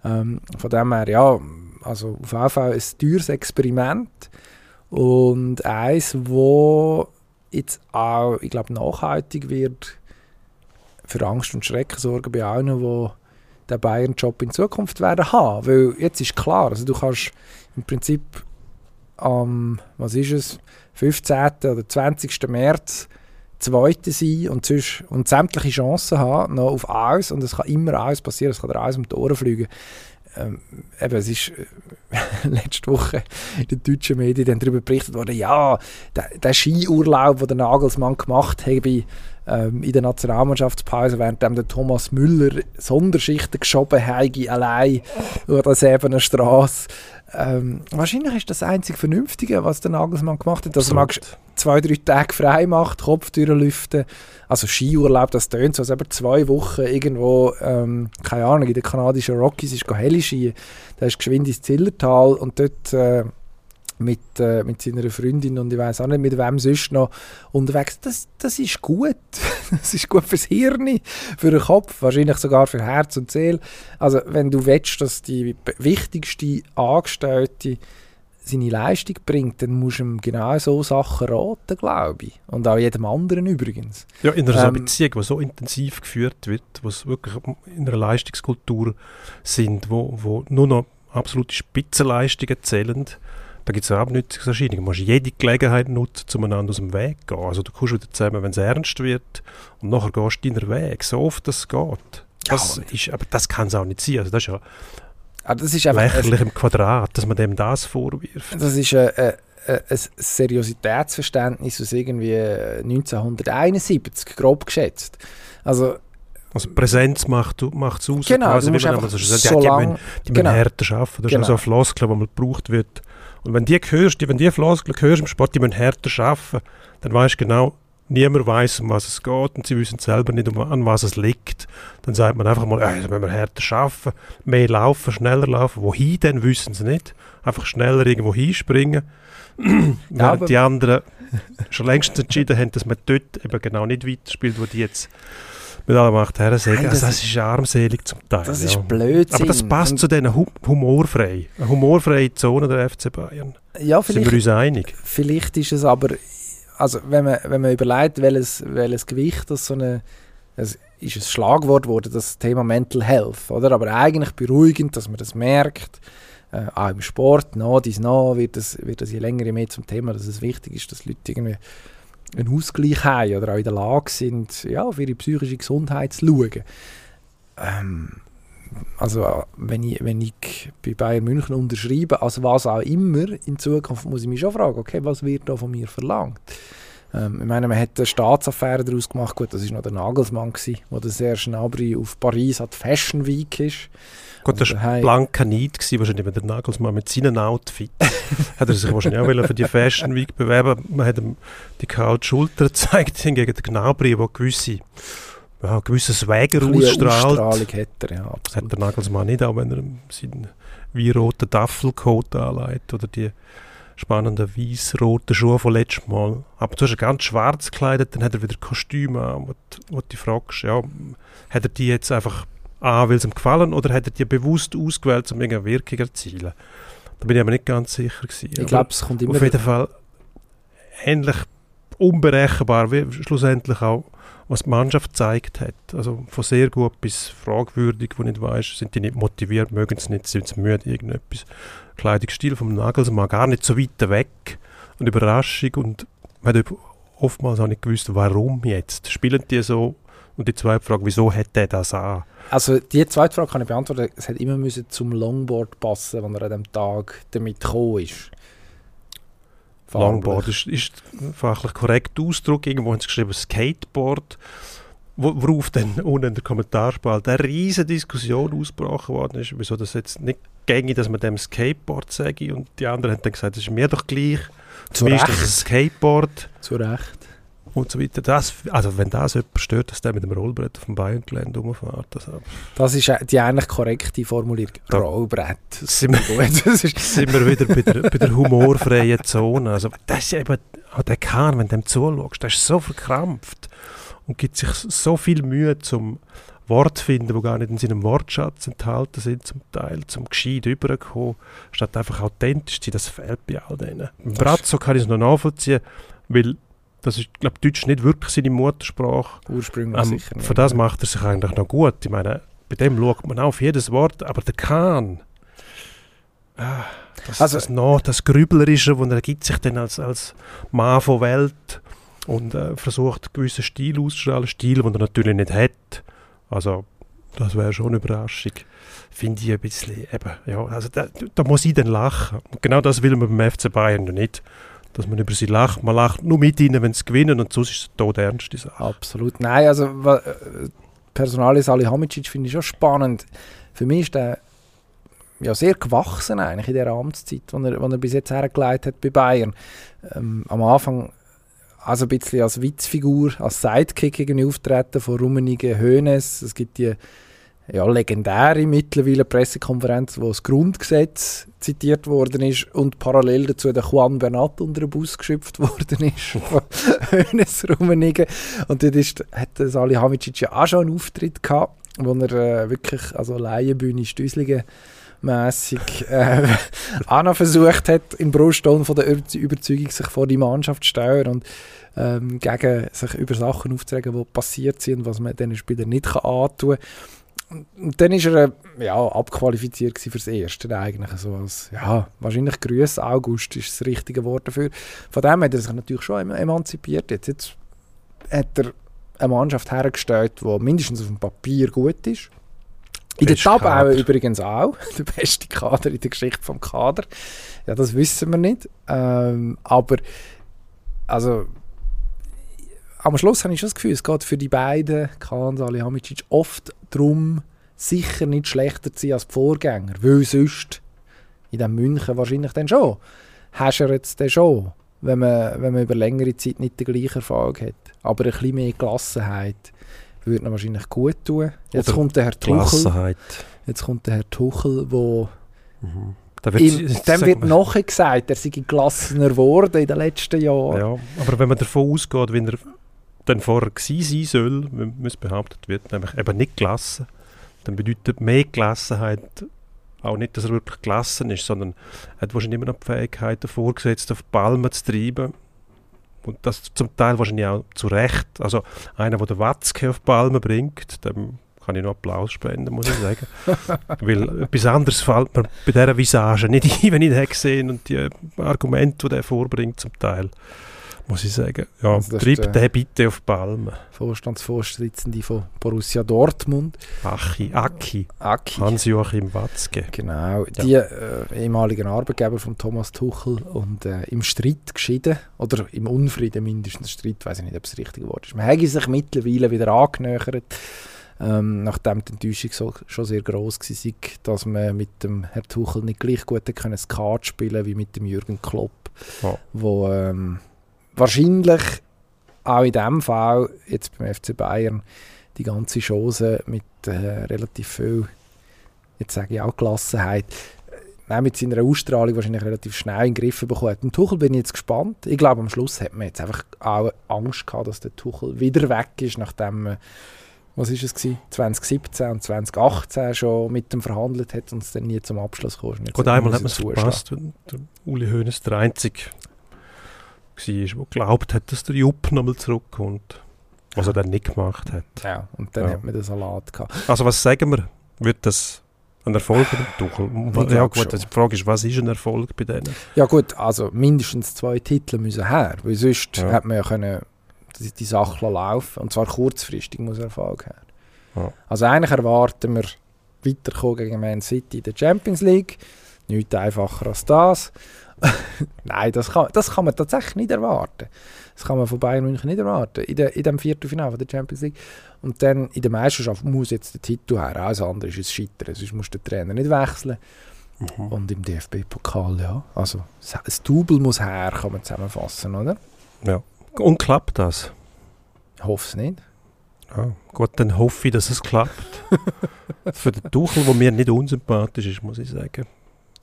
Ähm, von dem her, ja, also auf jeden Fall ein teures Experiment und eins, wo jetzt auch, ich glaube, nachhaltig wird für Angst und Schrecken sorgen bei allen, die den Bayern-Job in Zukunft werden haben. Weil jetzt ist klar, also du kannst im Prinzip am, was ist es, 15. oder 20. März Zweite sein und, sonst, und sämtliche Chancen haben noch auf alles und es kann immer alles passieren, es kann dir alles um die Ohren fliegen. ähm, eben, es ist äh, [laughs] letzte Woche in den deutschen Medien dann darüber berichtet worden, ja, der, der Skiurlaub, den der Nagelsmann gemacht hat, ähm, in der Nationalmannschaftspause, während der Thomas Müller Sonderschichten geschoben hat, allein über das ebene Straße. Ähm, wahrscheinlich ist das einzig Vernünftige, was der Nagelsmann gemacht hat, dass er zwei, drei Tage frei macht, Kopftüren lüften. Also Skiurlaub, das tönt so, als eben zwei Wochen irgendwo, ähm, keine Ahnung, in den kanadischen Rockies ist Heli-Ski. Da ist geschwind ins Zillertal und dort äh, mit, äh, mit seiner Freundin und ich weiß auch nicht mit wem sonst noch unterwegs. Das, das ist gut. [laughs] das ist gut fürs Hirn, für den Kopf, wahrscheinlich sogar für Herz und Seele. Also wenn du willst, dass die wichtigste Angestellte seine Leistung bringt, dann musst du ihm genau so Sachen raten, glaube ich. Und auch jedem anderen übrigens. Ja, in einer ähm, Beziehung, die so intensiv geführt wird, wo es wirklich in einer Leistungskultur sind, wo, wo nur noch absolute Spitzenleistungen zählen, da gibt es Abnützungserscheinungen. Du musst jede Gelegenheit nutzen, um einander aus dem Weg zu gehen. Also du kommst wieder zusammen, wenn es ernst wird und nachher gehst du deinen Weg, so oft es geht. Das ja, ist, aber das kann es auch nicht sein. Also das ist ja aber das ist lächerlich im Quadrat, dass man dem das vorwirft. Das ist ein, ein, ein Seriositätsverständnis aus irgendwie 1971, grob geschätzt. Also also Präsenz macht es aus. Genau, quasi, wie man so sagt, so ja, die, müssen, die genau. müssen härter arbeiten. Das genau. ist so eine Floskel, die mal gebraucht wird. Und wenn die hörst, wenn die Floskel hörst im Sport, die müssen härter arbeiten, dann weißt du genau, niemand weiß, um was es geht und sie wissen selber nicht, um, an was es liegt. Dann sagt man einfach mal, äh, müssen wir härter arbeiten, mehr laufen, schneller laufen. Wohin denn, wissen sie nicht. Einfach schneller irgendwo hinspringen. [clears throat] ja, die anderen schon längst entschieden haben, dass man dort eben genau nicht weiterspielt, wo die jetzt mit aller Macht her sagen. Nein, das, also das ist armselig zum Teil. Das ja. ist Blödsinn. Aber das passt und zu diesen hu humorfrei. Eine humorfreie Zone der FC Bayern. Ja, vielleicht, Sind wir uns einig? Vielleicht ist es aber, also wenn man, wenn man überlegt, welches, welches Gewicht das so eine, es ist ein Schlagwort geworden, das Thema Mental Health, oder? Aber eigentlich beruhigend, dass man das merkt, äh, auch im Sport, no, dies no, wird das, wird das je länger je mehr zum Thema, dass es wichtig ist, dass Leute irgendwie einen Ausgleich haben oder auch in der Lage sind, ja, auf ihre psychische Gesundheit zu schauen. Ähm, also wenn ich, wenn ich bei Bayern München unterschreibe, als was auch immer, in Zukunft muss ich mich schon fragen, okay, was wird da von mir verlangt? Ähm, ich meine, man hat eine Staatsaffäre daraus gemacht, gut, das war noch der Nagelsmann, der Serge Gnabry auf Paris an Fashion Week ist. Gut, das war blanker Neid, gewesen, wahrscheinlich, wenn der Nagelsmann mit seinem Outfit [laughs] hat er sich wahrscheinlich auch für die Fashion Week bewerben Man hat ihm die kalte Schulter gezeigt, hingegen der Gnabry, der gewisse ja, gewisses Swagger ausstrahlt. hat er, ja, absolut. Hat der Nagelsmann nicht, auch wenn er seinen wie roten Duffelcoat anlegt oder die spannenden weiß-roten Schuhe von letztem Mal. Aber du hast ganz schwarz gekleidet, dann hat er wieder Kostüme an, wo, wo du dich fragst, ja, hat er die jetzt einfach an, weil es ihm gefallen oder hat er die bewusst ausgewählt, um irgendeine Wirkung zu erzielen? Da bin ich aber nicht ganz sicher gewesen. Ich glaube, es kommt immer... Auf jeden Fall ähnlich unberechenbar, wie schlussendlich auch was die Mannschaft gezeigt hat. Also von sehr gut bis fragwürdig, wo nicht weißt, sind die nicht motiviert, mögen sie nicht, sind sie müde, irgendetwas. Kleidungsstil vom Nagelsmann gar nicht so weit weg und Überraschung und man hat oftmals auch nicht gewusst, warum jetzt. Spielen die so? Und die zweite Frage, wieso hat der das an? Also die zweite Frage kann ich beantworten. Es hat immer müssen zum Longboard passen, wenn er an dem Tag damit gekommen ist. Longboard ist, ist fachlich korrekt Ausdruck. Irgendwo haben sie geschrieben Skateboard, worauf dann [laughs] unten in der Kommentarspalte eine riesige Diskussion ausgebrochen worden ist, wieso das jetzt nicht gängig, dass man dem Skateboard sage. Und die anderen haben dann gesagt, das ist mir doch gleich. Zu Recht. Skateboard. Zu Recht und so weiter. Das, also wenn das jemand stört, dass der mit dem Rollbrett auf dem Bayerngelände rumfährt. Also. Das ist die eigentlich korrekte Formulierung. Da Rollbrett. Sind wir, [laughs] [laughs] sind wir wieder bei der, bei der humorfreien Zone. Also das ist eben, auch der Kahn, wenn du dem zuschaust, der ist so verkrampft und gibt sich so viel Mühe zum Wort finden, die gar nicht in seinem Wortschatz enthalten sind, zum Teil, zum gescheit überkommen, statt einfach authentisch zu sein, das fehlt bei all denen. Im Brazzo kann ich es noch nachvollziehen, weil das ist, glaube Deutsch nicht wirklich seine Muttersprache. Ursprünglich ähm, sicher nicht. Für das macht er sich eigentlich noch gut. Ich meine, bei dem schaut man auf jedes Wort, aber der Kahn, ah, das, also, das, noch, das Grüblerische, wo er gibt sich dann als, als Mann von Welt und äh, versucht, gewissen Stil auszustrahlen, Stil, den er natürlich nicht hat. Also Das wäre schon eine Überraschung. Finde ich ein bisschen, eben, ja, also da, da muss ich dann lachen. Und genau das will man beim FC Bayern nicht. Dass man über sie lacht. Man lacht nur mit ihnen, wenn sie gewinnen und sonst ist es tot ernste Sache. Absolut. Nein, also äh, Personalie Salihamidzic finde ich schon spannend. Für mich ist der ja, sehr gewachsen eigentlich in der Amtszeit, die er, er bis jetzt hergeleitet hat bei Bayern. Ähm, am Anfang also ein bisschen als Witzfigur, als Sidekick irgendwie auftreten von Rummenigge Hoeneß. Es gibt die ja, legendäre mittlerweile Pressekonferenz, wo das Grundgesetz zitiert worden ist und parallel dazu der Juan Bernat unter den Bus geschöpft [laughs] worden ist von Hoeneß Rummenigge. Und dort ist, hat der Salihamidzic ja auch schon einen Auftritt gehabt, wo er äh, wirklich, also Laienbühne, Stüsslingen mässig äh, [laughs] auch noch versucht hat, im Brustton von der Über- Überzeugung sich vor die Mannschaft zu stellen und ähm, gegen sich über Sachen aufzuregen, die passiert sind was man diesen Spielern nicht antun kann. Und dann ist er äh, ja, abqualifiziert fürs Erste eigentlich. So als, ja, wahrscheinlich Grüß August ist das richtige Wort dafür. Von dem hat er sich natürlich schon em- emanzipiert. Jetzt, jetzt hat er eine Mannschaft hergestellt, die mindestens auf dem Papier gut ist. In der Beste Tab auch Kader. übrigens auch. [laughs] Der beste Kader in der Geschichte vom Kader. Ja, das wissen wir nicht. Ähm, aber also am Schluss habe ich schon das Gefühl, es geht für die beiden, Kahn, Salihamidzic, oft darum, sicher nicht schlechter zu sein als die Vorgänger. Weil sonst, in dem München wahrscheinlich dann schon, hast du jetzt dann schon, wenn man, wenn man über längere Zeit nicht den gleichen Erfolg hat. Aber ein bisschen mehr Gelassenheit würde ihm wahrscheinlich gut tun. Jetzt Oder kommt der Herr Tuchel, jetzt kommt der Herr Tuchel, wo Mhm. Da wird, jetzt dem wird man- nachher gesagt, er sei gelassener geworden in den letzten Jahren. Ja, aber wenn man davon ausgeht, wie er dann vorher gewesen sein soll, wenn es behauptet wird, nämlich eben nicht gelassen, dann bedeutet mehr Gelassenheit auch nicht, dass er wirklich gelassen ist, sondern er hat wahrscheinlich immer noch die Fähigkeit, den Vorgesetzten auf die Palme zu treiben. Und das zum Teil wahrscheinlich auch zu Recht. Also einer, der den Watzke auf die Palme bringt, dem kann ich noch Applaus spenden, muss ich sagen. [laughs] Weil etwas anderes fällt mir bei dieser Visage nicht ein, wenn ich den gesehen und die Argumente, die er vorbringt zum Teil, muss ich sagen. Ja, Also das ist treib der- den bitte auf die Palme. Vorstandsvorsitzende von Borussia Dortmund, Achi, Aki, Aki. Hans-Joachim Watzke. Genau, die äh, ehemaligen Arbeitgeber von Thomas Tuchel und äh, im Streit geschieden, oder im Unfrieden mindestens Streit, weiß ich nicht, ob es das richtige Wort ist. Man hat sich mittlerweile wieder angenähert, ähm, nachdem die Enttäuschung so, schon sehr gross war, dass man mit dem Herr Tuchel nicht gleich gut können Skat spielen wie mit dem Jürgen Klopp, Ja. wo ähm, wahrscheinlich auch in diesem Fall, jetzt beim FC Bayern, die ganze Chance mit äh, relativ viel, jetzt sage ich auch Gelassenheit, äh, mit seiner Ausstrahlung wahrscheinlich relativ schnell in den Griff bekommen hat. Und Tuchel bin ich jetzt gespannt. Ich glaube, am Schluss hat man jetzt einfach auch Angst gehabt, dass der Tuchel wieder weg ist, nachdem man, was ist es gewesen, 2017 und 2018 schon mit ihm verhandelt hat und es dann nie zum Abschluss kam. Gut, einmal hat man es er verpasst, der Uli Hoeneß der Einzige war, der geglaubt hat, dass der Jupp nochmal zurückkommt. Was er dann nicht gemacht hat. Ja, und dann Ja. hat man den Salat gehabt. Also was sagen wir? Wird das ein Erfolg bei dem Tuchel? Ja gut, also die Frage ist, was ist ein Erfolg bei denen? Ja gut, also mindestens zwei Titel müssen her, weil sonst Ja. hat man ja können die, die Sache laufen und zwar kurzfristig muss Erfolg her. Ja. Also eigentlich erwarten wir weiterkommen gegen Man City in der Champions League. Nichts einfacher als das. [laughs] Nein, das kann, das kann man tatsächlich nicht erwarten. Das kann man von Bayern München nicht erwarten. In, der, in dem Viertelfinale der Champions League. Und dann in der Meisterschaft muss jetzt der Titel her. Alles andere ist ein Scheitern. Sonst muss der Trainer nicht wechseln. Und im DFB-Pokal, ja. Also, das Double muss her, kann man zusammenfassen, oder? Und klappt das? Ich hoffe es nicht. Ja, gut, dann hoffe ich, dass es klappt. [laughs] Für den Tuchel, der mir nicht unsympathisch ist, muss ich sagen.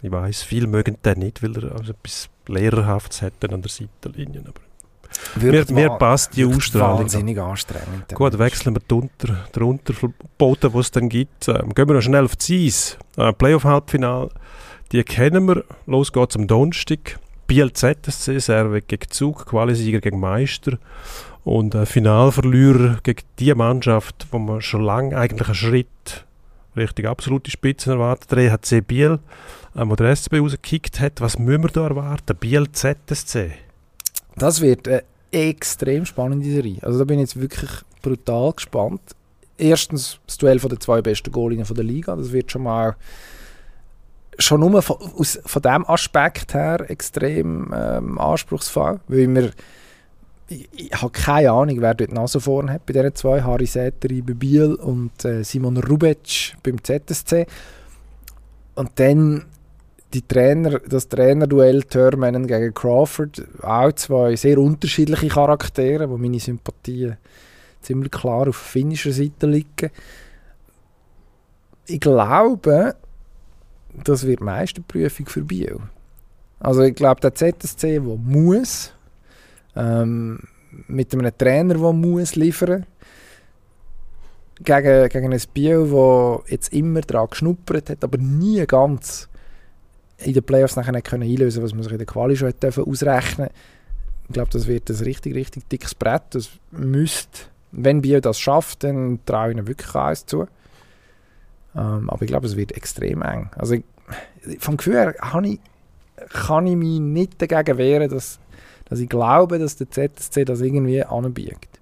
Ich weiß, viele mögen den nicht, weil er also etwas Lehrerhaftes hat an der Seitenlinie. Aber mir, mir passt die Ausstrahlung. Wahnsinnig anstrengend. Gut, wechseln wir die Unter, den Unterboden, die es dann gibt. Ähm, gehen wir noch schnell auf die Eis. Äh, Playoff-Halbfinale, die kennen wir. Los geht's am Donnerstag. Biel ZSC, Serve gegen Zug, Qualisieger gegen Meister. Und äh, Finalverlierer gegen die Mannschaft, wo man schon lange eigentlich einen Schritt Richtung absolute Spitzen erwartet. Der EHC Biel, ähm, wo der SCB rausgekickt hat. Was müssen wir da erwarten? Biel ZSC. Das wird eine extrem spannende Serie. Also da bin ich jetzt wirklich brutal gespannt. erstens das Duell den zwei besten Goalinnen der Liga. Das wird schon mal schon nur von, aus, von diesem Aspekt her extrem ähm, anspruchsvoll, weil wir ich, ich habe keine Ahnung, wer dort Nase vorne hat bei diesen zwei, Harry Säteri bei Biel und äh, Simon Rubec beim ZSC. Und dann die Trainer, das Trainerduell Törmännen gegen Crawford, auch zwei sehr unterschiedliche Charaktere, wo meine Sympathien ziemlich klar auf finnischer Seite liegen. Ich glaube, das wird die Meisterprüfung für Biel. Also ich glaube, der ZSC, der muss, ähm, mit einem Trainer, der muss liefern gegen, gegen ein Biel, das jetzt immer daran geschnuppert hat, aber nie ganz in den Playoffs nachher nicht können einlösen was man sich in der Quali schon dürfen ausrechnen Ich glaube, das wird ein richtig, richtig dickes Brett. Das müsste, wenn Biel das schafft, dann traue ich ihnen wirklich alles zu. Ähm, aber ich glaube, es wird extrem eng. Also vom Gefühl her kann ich, kann ich mich nicht dagegen wehren, dass, dass ich glaube, dass der ZSC das irgendwie anbiegt.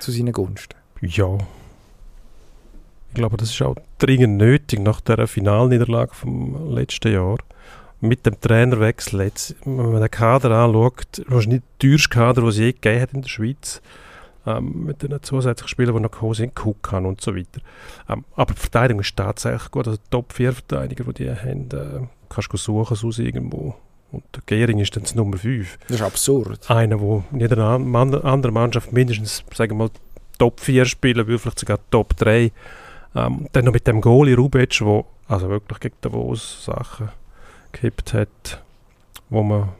Zu seinen Gunsten. Ja. Ich glaube, das ist auch dringend nötig nach der Finalniederlage vom letzten Jahr. Mit dem Trainerwechsel jetzt, wenn man den Kader anschaut, wahrscheinlich der teuerste Kader, den es je gegeben hat in der Schweiz ähm, mit den zusätzlichen Spielern, die noch gekommen sind, Cook haben und so weiter. Ähm, aber die Verteidigung ist tatsächlich gut. Also die Top 4 Verteidiger, die die haben, äh, kannst du suchen aus irgendwo. Und der Gehring ist dann das Nummer 5. Das ist absurd. Einer, der in jeder anderen Mannschaft mindestens, sagen wir mal, Top 4 spielen will, vielleicht sogar Top 3. Ähm, dann noch mit dem Goalie Rubic, der also wirklich gegen Davos Sachen gekippt hat, wo man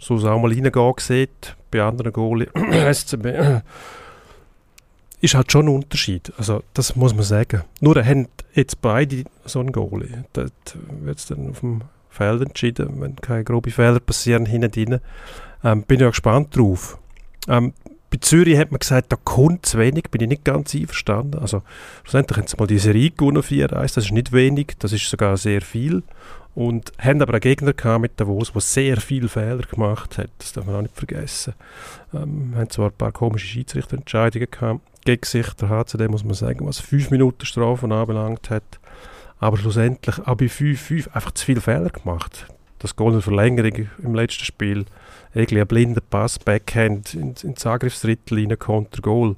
so auch mal reingehen sieht, bei anderen Goalie [clears throat] SCB ist halt schon ein Unterschied. Also, das muss man sagen. Nur haben jetzt beide so einen Goalie. Dort wird es dann auf dem Feld entschieden, wenn keine groben Fehler passieren hinten Ähm, bin ich auch gespannt drauf. Ähm, bei Zürich hat man gesagt, da kommt zu wenig, bin ich nicht ganz einverstanden. Also, schlussendlich haben sie mal die Serie gewonnen, 4-1, das ist nicht wenig, das ist sogar sehr viel. Und haben aber einen Gegner gehabt mit Davos, der sehr viele Fehler gemacht hat, das darf man auch nicht vergessen. Ähm, haben zwar ein paar komische Schiedsrichterentscheidungen gehabt, gegen sich, der HCD muss man sagen, was 5 Minuten Strafen anbelangt hat. Aber schlussendlich auch bei 5-5 einfach zu viele Fehler gemacht. Das Goal in Verlängerung im letzten Spiel, irgendwie ein blinder Pass, Backhand ins, ins Angriffsdrittel rein, Konter-Goal.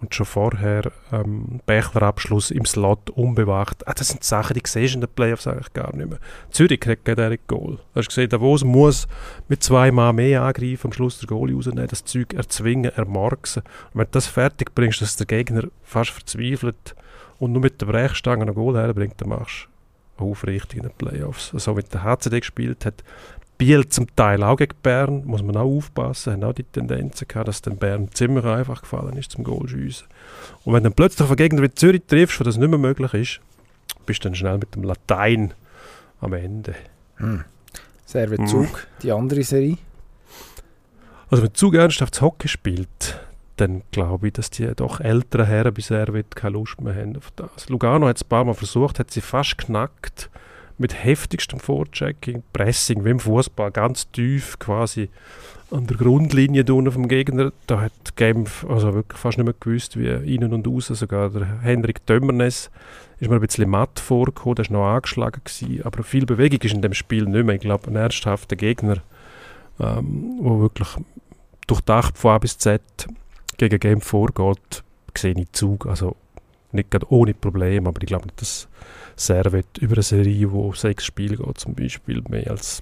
Und schon vorher ähm, Bächler-Abschluss im Slot unbewacht. Ah, das sind Sachen, die siehst du in den Playoffs eigentlich gar nicht mehr. Zürich kriegt kein direkt Goal. Du hast gesehen, Davos muss mit zwei Mann mehr angreifen, am Schluss der Goal rausnehmen, das Zeug erzwingen, ermarksen. Und wenn du das fertig bringst, dass der Gegner fast verzweifelt und nur mit der Brechstange ein Goal herbringt, dann machst du aufrichtig in den Playoffs. So also, wie der HCD gespielt hat, Biel zum Teil auch gegen Bern, muss man auch aufpassen, haben auch die Tendenzen gehabt, dass dann Bern ziemlich einfach gefallen ist zum Goalschiessen. Und wenn dann plötzlich auf einen Gegner wie Zürich triffst, wo das nicht mehr möglich ist, bist du dann schnell mit dem Latein am Ende. Hm. Servet Zug, hm. die andere Serie. Also wenn Zug ernsthaft Hockey spielt, dann glaube ich, dass die doch älteren Herren bei Servet keine Lust mehr haben auf das. Lugano hat es ein paar Mal versucht, hat sie fast knackt mit heftigstem Vorchecking, Pressing, wie im Fußball, ganz tief quasi an der Grundlinie vom Gegner. Da hat Genf also wirklich fast nicht mehr gewusst, wie innen und außen. Sogar der Henrik Dömmernes ist mir ein bisschen matt vorgekommen, der war noch angeschlagen. Gewesen. Aber viel Bewegung ist in dem Spiel nicht mehr. Ich glaube, ein ernsthafter Gegner, ähm, wo wirklich durchdacht von A bis Z gegen Genf vorgeht, sehe ich Zug. Also nicht gerade ohne Probleme, aber ich glaube nicht, dass Servet über eine Serie, wo sechs Spiele geht, zum Beispiel mehr als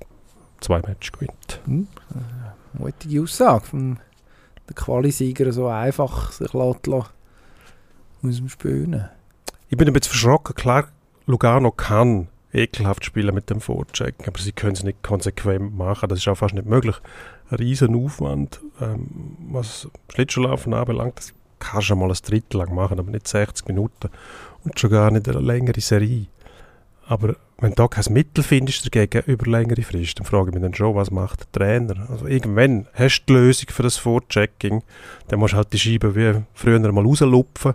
zwei Matches gewinnt. Hm. Äh, mutige Aussage von der Qualisieger so einfach sich lassen, aus dem Spielen. Ich bin ein bisschen verschrocken. Klar, Lugano kann ekelhaft spielen mit dem Vorchecken, aber sie können es nicht konsequent machen. Das ist auch fast nicht möglich. Ein riesen Aufwand, ähm, was Schlittschuhlaufen anbelangt, das kannst du mal ein Drittel lang machen, aber nicht 60 Minuten und schon gar nicht eine längere Serie. Aber wenn du kein Mittel findest dagegen über längere Frist, dann frage ich mich dann schon, was macht der Trainer? Also irgendwann hast du die Lösung für das Vorchecking, dann musst du halt die Scheibe wie früher mal rauslupfen,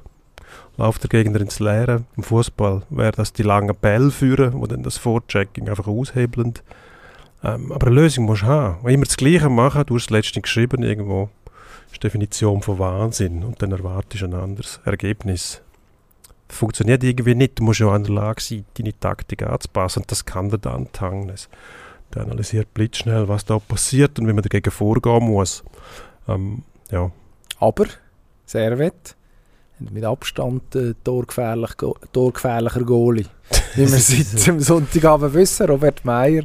läuft der Gegner ins Leere. Im Fußball wäre das die langen Bälle führen, wo dann das Vorchecking einfach aushebeln. Ähm, aber eine Lösung musst du haben. Wenn immer das Gleiche machen, du hast es letztens geschrieben irgendwo, ist die Definition von Wahnsinn und dann erwartest du ein anderes Ergebnis. Das funktioniert irgendwie nicht. Du musst ja auch in der Lage sein, deine Taktik anzupassen. Und das kann der Dan Tangnes. Der analysiert blitzschnell, was da passiert und wie man dagegen vorgehen muss. Ähm, ja. Aber Servet mit Abstand äh, torgefährlich, torgefährlicher Goalie. [laughs] Wie wir seit dem Sonntagabend wissen, Robert Meyer,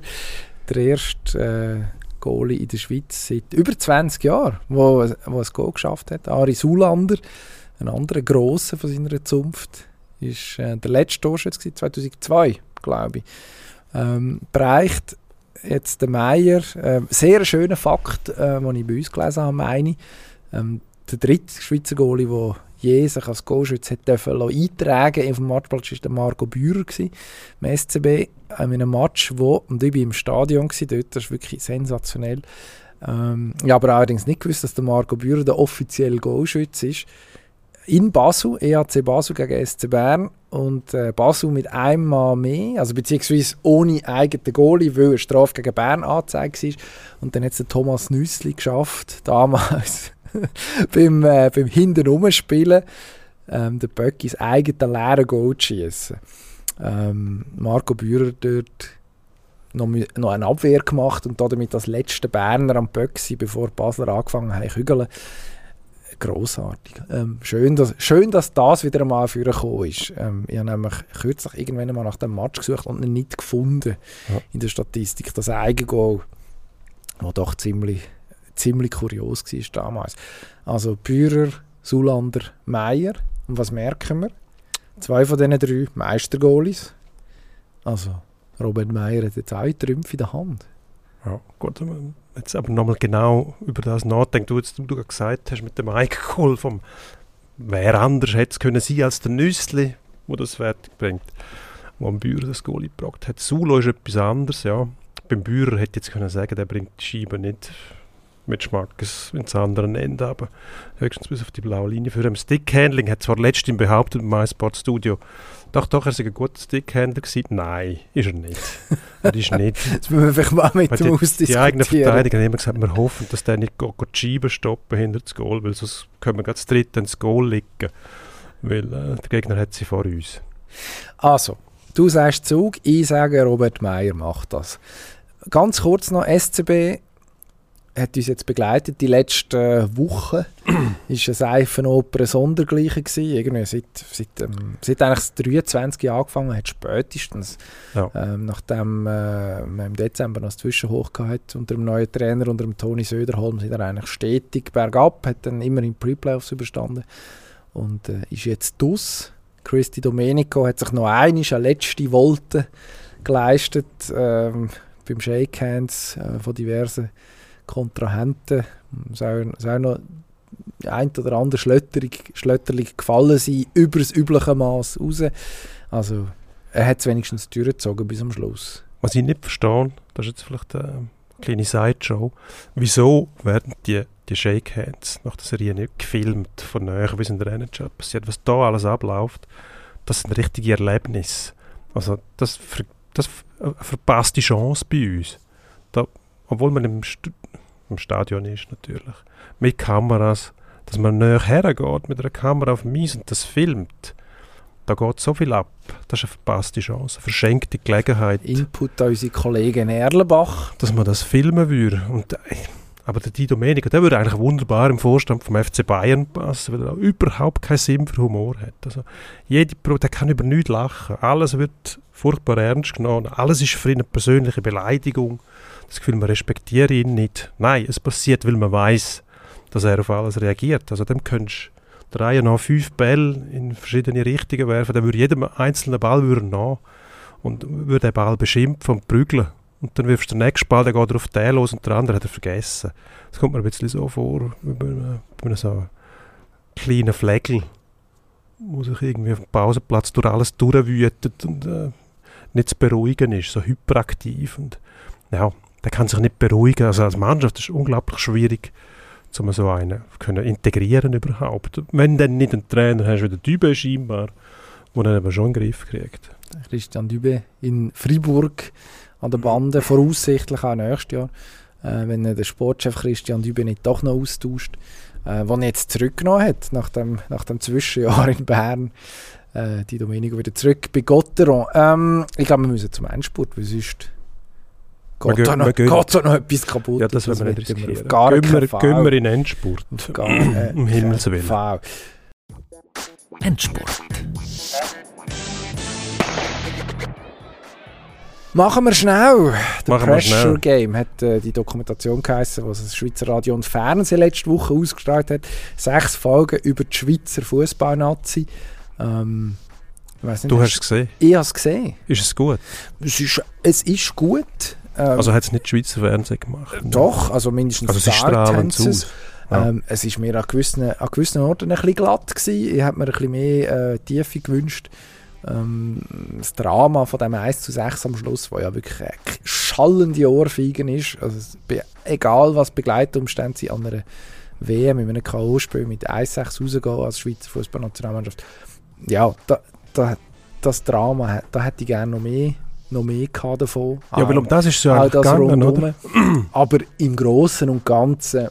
der erste äh, Goalie in der Schweiz seit über 20 Jahren, wo, wo ein Goal geschafft hat. Ari Sulander, ein anderer Grosser von seiner Zunft, ist äh, der letzte Torschütze 2002, glaube ich. Ähm, bereicht jetzt der Meier, äh, sehr schöner Fakt, äh, den ich bei uns gelesen habe, meine ähm, der dritte Schweizer Goalie, der je sich als Goalschütze hat dürfen eintragen auf dem Matchplatz war der Marco Bührer im SCB, in einem Match, wo, und ich war im Stadion dort, das ist wirklich sensationell. Ähm, ich habe allerdings nicht gewusst, dass der Marco Bührer der offizielle Goalschütze ist. In Basel, EAC Basel gegen SC Bern und äh, Basel mit einem Mal mehr, also beziehungsweise ohne eigenen Goalie, weil eine Strafe gegen Bern angezeigt war. Und dann hat es Thomas Nüssli geschafft, damals [laughs] beim, äh, beim hinten rumspielen ähm, der Böck ins eigene leere Goal zu schießen. Ähm, Marco Bührer dort noch, noch eine Abwehr gemacht und damit das letzte Berner am Böck sein, bevor die Basler angefangen haben zu kügeln. Grossartig. Ähm, schön, dass, schön, dass das wieder einmal für gekommen ist. Ähm, ich habe nämlich kürzlich irgendwann mal nach dem Match gesucht und ihn nicht gefunden ja. in der Statistik. Das Eigengoal, das doch ziemlich ziemlich kurios war damals. Also Bührer, Sulander, Meier. Und was merken wir? Zwei von diesen drei Meistergoalies. Also Robert Meier hat jetzt auch Trümpfe in der Hand. Ja, gut, jetzt aber nochmal genau über das nachdenken. Du, jetzt, du gesagt hast mit dem Eigengoal vom wer anders hätte es können sein als der Nüssli, der das fertig bringt, wo am Bührer das Goal gebracht hat. Sulo ist etwas anderes, ja. Beim Bührer hätte jetzt können sagen, der bringt die Scheibe nicht mit Schmackes ins andere Ende, aber höchstens bis auf die blaue Linie. Für ein Stickhandling hat zwar letztens behauptet im MySport Studio, doch, doch, er sei ein guter Stickhandler gewesen. Nein, ist er nicht. er ist nicht. [laughs] das müssen wir vielleicht mal mit dem ausdiskutieren. Die eigenen Verteidiger haben immer gesagt, wir hoffen, dass der nicht die Scheibe stoppen hinter das Goal, weil sonst können wir das dritte ins Goal liegen, weil äh, der Gegner hat sie vor uns. Also, du sagst Zug, ich sage Robert Meyer macht das. Ganz kurz noch, SCB hat uns jetzt begleitet die letzten Wochen. [clears throat] ist eine Seifenoper Sondergleiche gewesen. Irgendwie seit, seit, ähm, seit eigentlich das 23 angefangen hat, spätestens. Ja. Ähm, nachdem äh, man im Dezember noch das Zwischenhoch hatte unter dem neuen Trainer, unter dem Toni Söderholm, sind er eigentlich stetig bergab, hat dann immer in Pre-Playoffs überstanden und äh, ist jetzt dus. Christy Domenico hat sich noch einmal eine letzte Wolte geleistet ähm, beim Shakehands äh, von diversen Kontrahenten. Es soll noch ein oder andere Schlötterling gefallen sein, über das übliche Maß raus. Also er hat es wenigstens durchgezogen bis zum Schluss. Was ich nicht verstehe, das ist jetzt vielleicht eine kleine Sideshow, wieso werden die, die Shakehands nach der Serie nicht gefilmt, von näher bis in der NHL passiert, was da alles abläuft, das sind richtige Erlebnisse. Also das, das verpasst die Chance bei uns. Da, obwohl man im, St im Stadion ist natürlich, mit Kameras, dass man näher hergeht mit einer Kamera auf Eis und das filmt. Da geht so viel ab. Das ist eine verpasste Chance, eine verschenkte Gelegenheit. Input an unsere Kollegen Erlenbach. Dass man das filmen würde. Und, äh, aber der Di Domenico, der würde eigentlich wunderbar im Vorstand vom FC Bayern passen, weil er überhaupt keinen Sinn für Humor hat. Also jede Pro, der kann über nichts lachen. Alles wird furchtbar ernst genommen. Alles ist für ihn eine persönliche Beleidigung das Gefühl, man respektiert ihn nicht. Nein, es passiert, weil man weiß, dass er auf alles reagiert. Also dem könntest du drei nach fünf Bälle in verschiedene Richtungen werfen, dann würde jedem einzelnen Ball nach und würde den Ball beschimpfen und prügeln. Und dann wirfst du den nächsten Ball, der geht auf den los und der andere hat er vergessen. Das kommt mir ein bisschen so vor, wie bei so kleinen Flegel, wo sich irgendwie auf dem Pausenplatz durch alles durchwütet und äh, nicht zu beruhigen ist, so hyperaktiv. Und ja, der kann sich nicht beruhigen. Also als Mannschaft ist es unglaublich schwierig, um so einen können integrieren überhaupt. Wenn dann nicht einen Trainer hast wie der Dübe scheinbar, der dann aber schon in den Griff kriegt. Christian Dübe in Fribourg an der Bande, voraussichtlich auch nächstes Jahr, äh, wenn der Sportchef Christian Dübe nicht doch noch austauscht. äh, den er jetzt zurückgenommen hat, nach dem, nach dem Zwischenjahr in Bern. Äh, die Domenico wieder zurück bei Gotteron. Ähm, ich glaube, wir müssen zum Endspurt, weil sonst Geht gehen- da noch, geht da noch etwas kaputt. Ja, das Und wollen wir nicht riskieren. Auf gar gehen, wir, gehen wir in den Endspurt. Gar Um Himmels Willen. Fall. Endspurt. Machen wir schnell. The Machen wir Pressure schnell. Game hat äh, die Dokumentation geheißen, was das Schweizer Radio und Fernsehen letzte Woche ausgestrahlt hat. Sechs Folgen über die Schweizer Fußballnazi. Ähm, nicht, Du hast es gesehen. ich habe es gesehen. Ist es gut? Es ist, es ist gut. Ähm, Also hat es nicht Schweizer Fernsehen gemacht? doch, also mindestens Also sie strahlen zu. Tenses. Ja. Ähm, es ist mir an gewissen, an gewissen Orten ein bisschen glatt gewesen. Ich hätte mir ein bisschen mehr äh, Tiefe gewünscht. Ähm, das Drama von dem 1 zu 6 am Schluss, wo ja wirklich eine schallende Ohrfeigen ist. Also egal was Begleitumstände sind an einer WM, in einem K.O.-Spiel mit 1-6 rausgehen als Schweizer Fußballnationalmannschaft. Ja, da, da, das Drama, da hätte ich gerne noch mehr, noch mehr davon. Ja, weil um das ist ja All eigentlich das gegangen, oder? [clears throat] Aber im Großen und Ganzen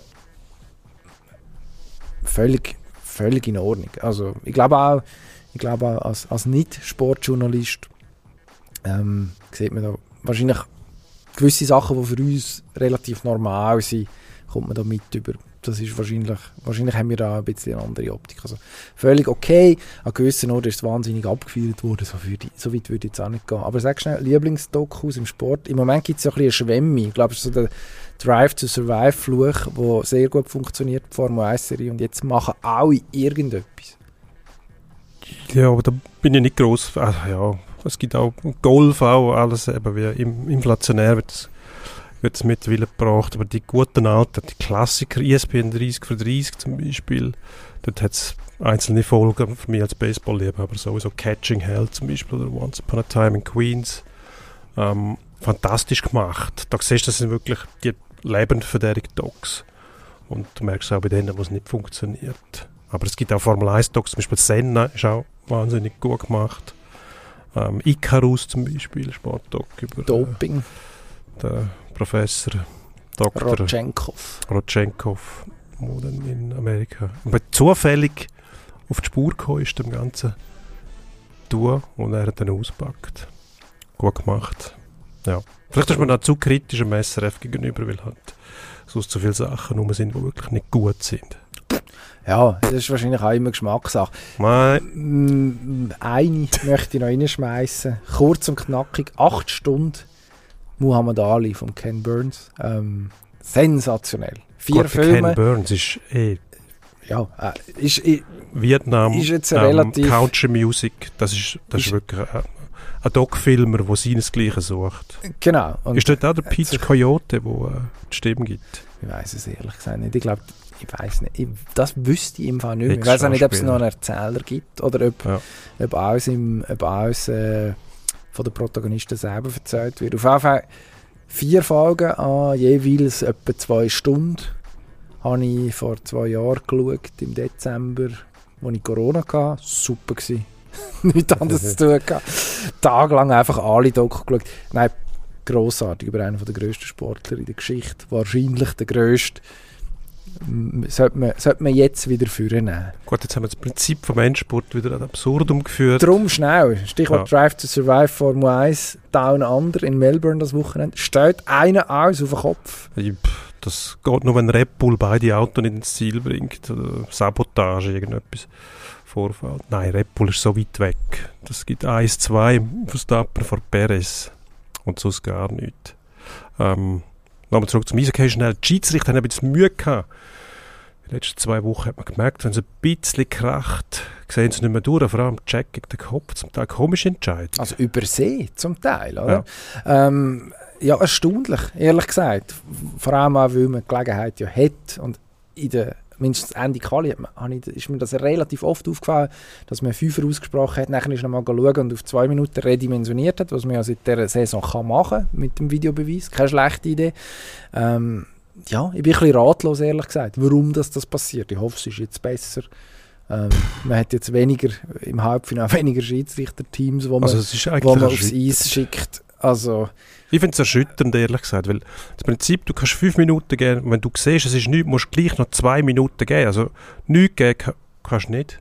völlig, völlig in Ordnung. Also ich glaube auch, ich glaube auch als, als Nicht-Sportjournalist ähm, sieht man da wahrscheinlich gewisse Sachen, die für uns relativ normal sind, kommt man da mit über. Das ist wahrscheinlich, wahrscheinlich haben wir da ein bisschen eine andere Optik. Also völlig okay. An gewissen Orten ist es wahnsinnig abgefeiert worden. So, ich, so weit würde ich jetzt auch nicht gehen. Aber sag schnell, Lieblingsdokus im Sport. Im Moment gibt es so ein bisschen Schwemme. Ich glaube, es ist so der Drive to Survive Fluch, der sehr gut funktioniert, die Formel 1 Serie. Und jetzt machen alle irgendetwas. Ja, aber da bin ich nicht groß. Ah, ja, es gibt auch Golf, auch alles eben wie inflationär wird es wird es mittlerweile gebracht. Aber die guten alten, die Klassiker, ESPN 30 für 30 zum Beispiel, dort hat es einzelne Folgen für mich als Baseball-Liebhaber, sowieso Catching Hell zum Beispiel oder Once Upon a Time in Queens. Ähm, fantastisch gemacht. Da siehst du, das sind wirklich die lebendverderrigen Docs. Und du merkst auch bei denen, wo es nicht funktioniert. Aber es gibt auch Formel 1 Docs, zum Beispiel Senna ist auch wahnsinnig gut gemacht. Ähm, Icarus zum Beispiel, Sportdoc über äh, Doping, den Professor Dr. Rodchenkov. Rodchenkov, der dann in Amerika aber zufällig auf die Spur gekommen ist, dem ganzen Tour und er hat dann auspackt. Gut gemacht. Ja. Vielleicht ist man auch zu kritisch dem SRF gegenüber, weil halt sonst so viele Sachen rum sind, die wirklich nicht gut sind. Ja, das ist wahrscheinlich auch immer Geschmackssache. Nein, Mm, Eine möchte ich noch reinschmeißen. Kurz und knackig, acht Stunden. Muhammad Ali von Ken Burns. Ähm, sensationell. Vier der Filme. Ken Burns ist eh Ja, äh, ist, ist, Vietnam, Ist jetzt ähm, relativ- Country Music, das ist, das ist, Ist- wirklich ein, ein Doc-Filmer, der seinesgleichen sucht. genau. Und ist dort auch der Peach Coyote, der äh, die Stimme gibt? ich weiß es ehrlich gesagt nicht. Ich glaube, ich weiß nicht. Ich, das wüsste ich im Fall nicht mehr. Ich weiß auch nicht, ob es noch einen Erzähler gibt oder ob, Ja. ob alles, im, ob alles äh, von den Protagonisten selber erzählt wird. Auf jeden Fall vier Folgen an jeweils etwa zwei Stunden. Habe ich vor zwei Jahren geschaut, im Dezember, als ich Corona hatte. Super gewesen. [laughs] Nichts anderes zu tun gehabt. Tagelang einfach alle Doku geschaut. Nein, grossartig, über einen der grössten Sportler in der Geschichte. Wahrscheinlich der grösste. Sollte man, sollte man jetzt wieder vornehmen. Gut, jetzt haben wir das Prinzip vom Endsport wieder ad absurdum geführt. Drum schnell. Stichwort Drive to Survive Formel 1 Down Under in Melbourne das Wochenende. Steht einer aus auf den Kopf. Ja, Das geht nur, wenn Red Bull beide Autos nicht ins Ziel bringt. Oder Sabotage, irgendetwas vorfällt. Nein, Red Bull ist so weit weg. Das gibt 1-2 Verstappen vor Perez. Und sonst gar nichts. Ähm, Nochmal zurück zum Eishockey schnell. Die Schiedsrichter haben ein bisschen Mühe gehabt. Die letzten zwei Wochen hat man gemerkt, wenn es ein bisschen kracht, sehen sie nicht mehr durch. Vor allem Jack gegen den Kopf. Zum Teil komisch entscheiden. Also übersee zum Teil, oder? Ja. Ähm, ja, erstaunlich, ehrlich gesagt. Vor allem auch, weil man die Gelegenheit ja hat und in der mindestens Ende Quali ist mir das relativ oft aufgefallen, dass man Fünfer ausgesprochen hat, nachher ist noch mal schauen und auf zwei Minuten redimensioniert hat, was man ja seit dieser Saison kann machen mit dem Videobeweis. Keine schlechte Idee. Ähm, ja, ich bin ein bisschen ratlos, ehrlich gesagt, warum das, das passiert. Ich hoffe, es ist jetzt besser. Ähm, man hat jetzt weniger, im Halbfinale [laughs] weniger Schiedsrichter-Teams, wo man, Also wo man aufs. Eis schickt. Also, Ich finde es erschütternd, ehrlich gesagt, weil das Prinzip, du kannst fünf Minuten geben wenn du siehst, es ist nichts, musst du gleich noch zwei Minuten geben. Also nichts geben ka- kannst du nicht.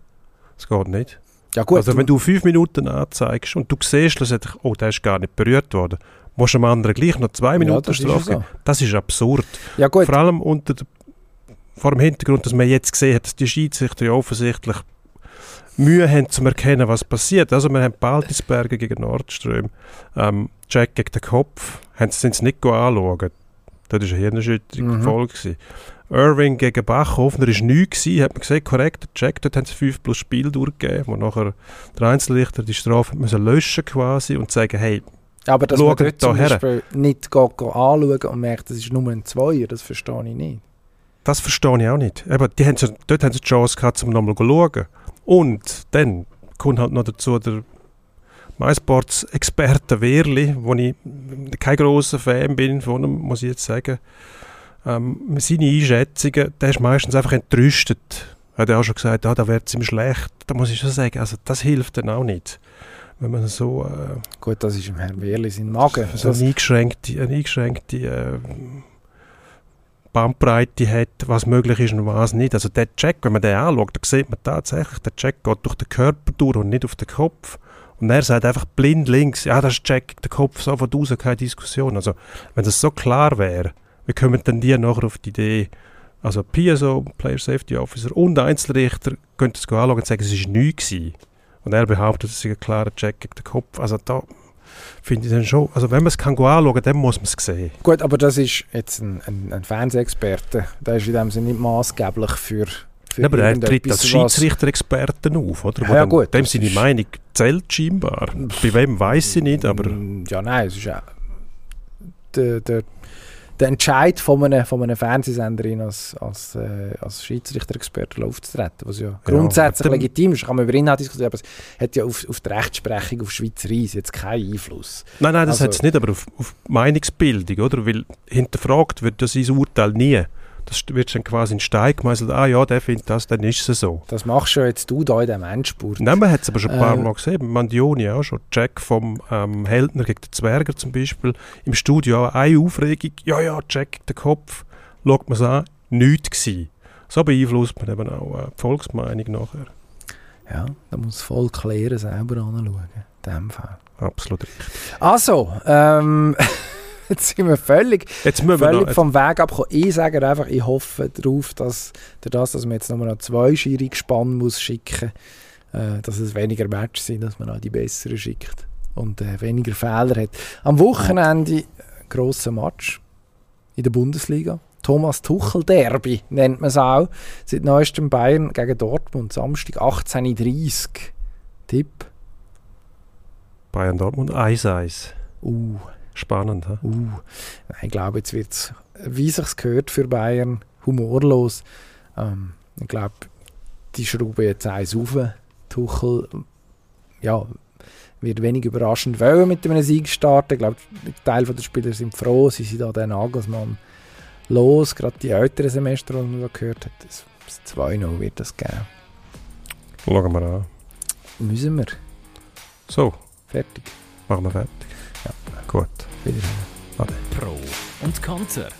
Das geht nicht. ja gut, also wenn du fünf Minuten anzeigst und du siehst schlussendlich, oh, der ist gar nicht berührt worden, musst du dem anderen gleich noch zwei ja, Minuten das ja Strafe so. geben. Das ist absurd. Ja Vor allem unter vor dem Hintergrund, dass man jetzt gesehen hat, dass die Schiedsrichter ja offensichtlich Mühe haben, zu erkennen, was passiert. Also wir haben Baltisberger gegen Nordström, ähm, Jack gegen den Kopf, haben sie es nicht anschauen. Das war eine Hirnerschütterung Mhm. voll. Irving gegen Bachhofen, da war nichts, gewesen, hat man gesehen, korrekt, der Jack, dort haben sie 5 plus Spiel durchgegeben, wo nachher der Einzelrichter die Strafe müssen löschen quasi und sagen, hey, aber dass man dort zum. Beispiel nicht geht, geht anschauen und merkt, das ist nur ein Zweier, das verstehe ich nicht. Das verstehe ich auch nicht. Eben, die haben, dort haben sie die Chance gehabt, um nochmal zu schauen. Und dann kommt halt noch dazu der MySports-Experte Wehrli, wo ich kein grosser Fan bin von ihm, muss ich jetzt sagen. Ähm, seine Einschätzungen, der ist meistens einfach entrüstet. Er hat ja auch schon gesagt, ah, da wird es ihm schlecht. Da muss ich schon sagen, also das hilft dann auch nicht. Wenn man so, äh, Gut, das ist im Herrn Wehrli sein Magen. so eine eingeschränkte, eine eingeschränkte äh, Bandbreite hat, was möglich ist und was nicht. Also der Check, wenn man den anschaut, dann sieht man tatsächlich, der Check geht durch den Körper durch und nicht auf den Kopf. Und er sagt einfach blind links, ja, das ist Check, der Kopf sofort raus, keine Diskussion. Also wenn das so klar wäre, wie kommen denn die nachher auf die Idee, also PSO, Player Safety Officer und Einzelrichter können das anschauen und sagen, es war nichts. Und er behauptet, es sei ein klarer Check gegen den Kopf. Also da finde ich dann schon, also wenn man es kann anschauen dann muss man es sehen. gut, aber das ist jetzt ein, ein, ein Fernsehexperte. Der ist in dem Sinne nicht maßgeblich für, für Ja, aber er tritt als Schiedsrichter-Experten auf, oder? Wo Ja, dann, gut, dem seine Meinung zählt scheinbar. Bei wem weiß ich nicht, aber Mm, Ja, nein, es ist ja der, der, der Entscheid von einem, von einem Fernsehsenderin als, als, äh, als Schiedsrichter-Experte aufzutreten, was ja grundsätzlich aber dann- legitim ist, kann man über Inhalt diskutieren, aber es hat ja auf, auf die Rechtsprechung auf Schweizer Eis jetzt keinen Einfluss. Nein, nein, das Also- hat es nicht, aber auf, auf Meinungsbildung, oder? Weil hinterfragt wird das sein Urteil nie. Das wird dann quasi in Stein gemeißelt, ah ja, der findet das, dann ist es so. Das machst schon jetzt du da in diesem Endspurt. Nein, man hat es aber schon ein paar Äh, Mal gesehen, Mandioni auch schon, Jack vom ähm, Heldner gegen den Zwerger zum Beispiel, im Studio auch eine Aufregung, ja, ja, Jack den Kopf, schaut man es an, nichts gewesen. So beeinflusst man eben auch äh, die Volksmeinung nachher. Ja, da muss das Volk Lehren selber anschauen. In dem Fall. Absolut richtig. Also, ähm, [laughs] [laughs] jetzt sind wir völlig Jetzt wir völlig noch, vom Weg abgekommen. Ich sage einfach, ich hoffe darauf, dass durch das, dass man jetzt nur noch zwei Schiri gespannt muss schicken, äh, dass es weniger Matches sind, dass man auch die besseren schickt und äh, weniger Fehler hat. Am Wochenende grosser Match in der Bundesliga. Thomas Tuchel Derby nennt man es auch. Seit neuestem Bayern gegen Dortmund, Samstag 18.30 Tipp. Bayern Dortmund 1-1. Uh, Spannend, hä? uh. Ich glaube, jetzt wird es, wie sich gehört für Bayern, humorlos. Ähm, ich glaube, die schrauben jetzt eins auf. Tuchel ja, wird wenig überraschend wollen mit einem Sieg starten. Ich glaube, ein Teil der Spieler sind froh, sie sind da den Nagelsmann los. Gerade die älteren Semester, die man da gehört hat, das 2-0 wird das geben. Schauen wir an. Müssen wir. So, Fertig. machen wir fertig. Gut. Wiederhören. Ade. Pro und Konter.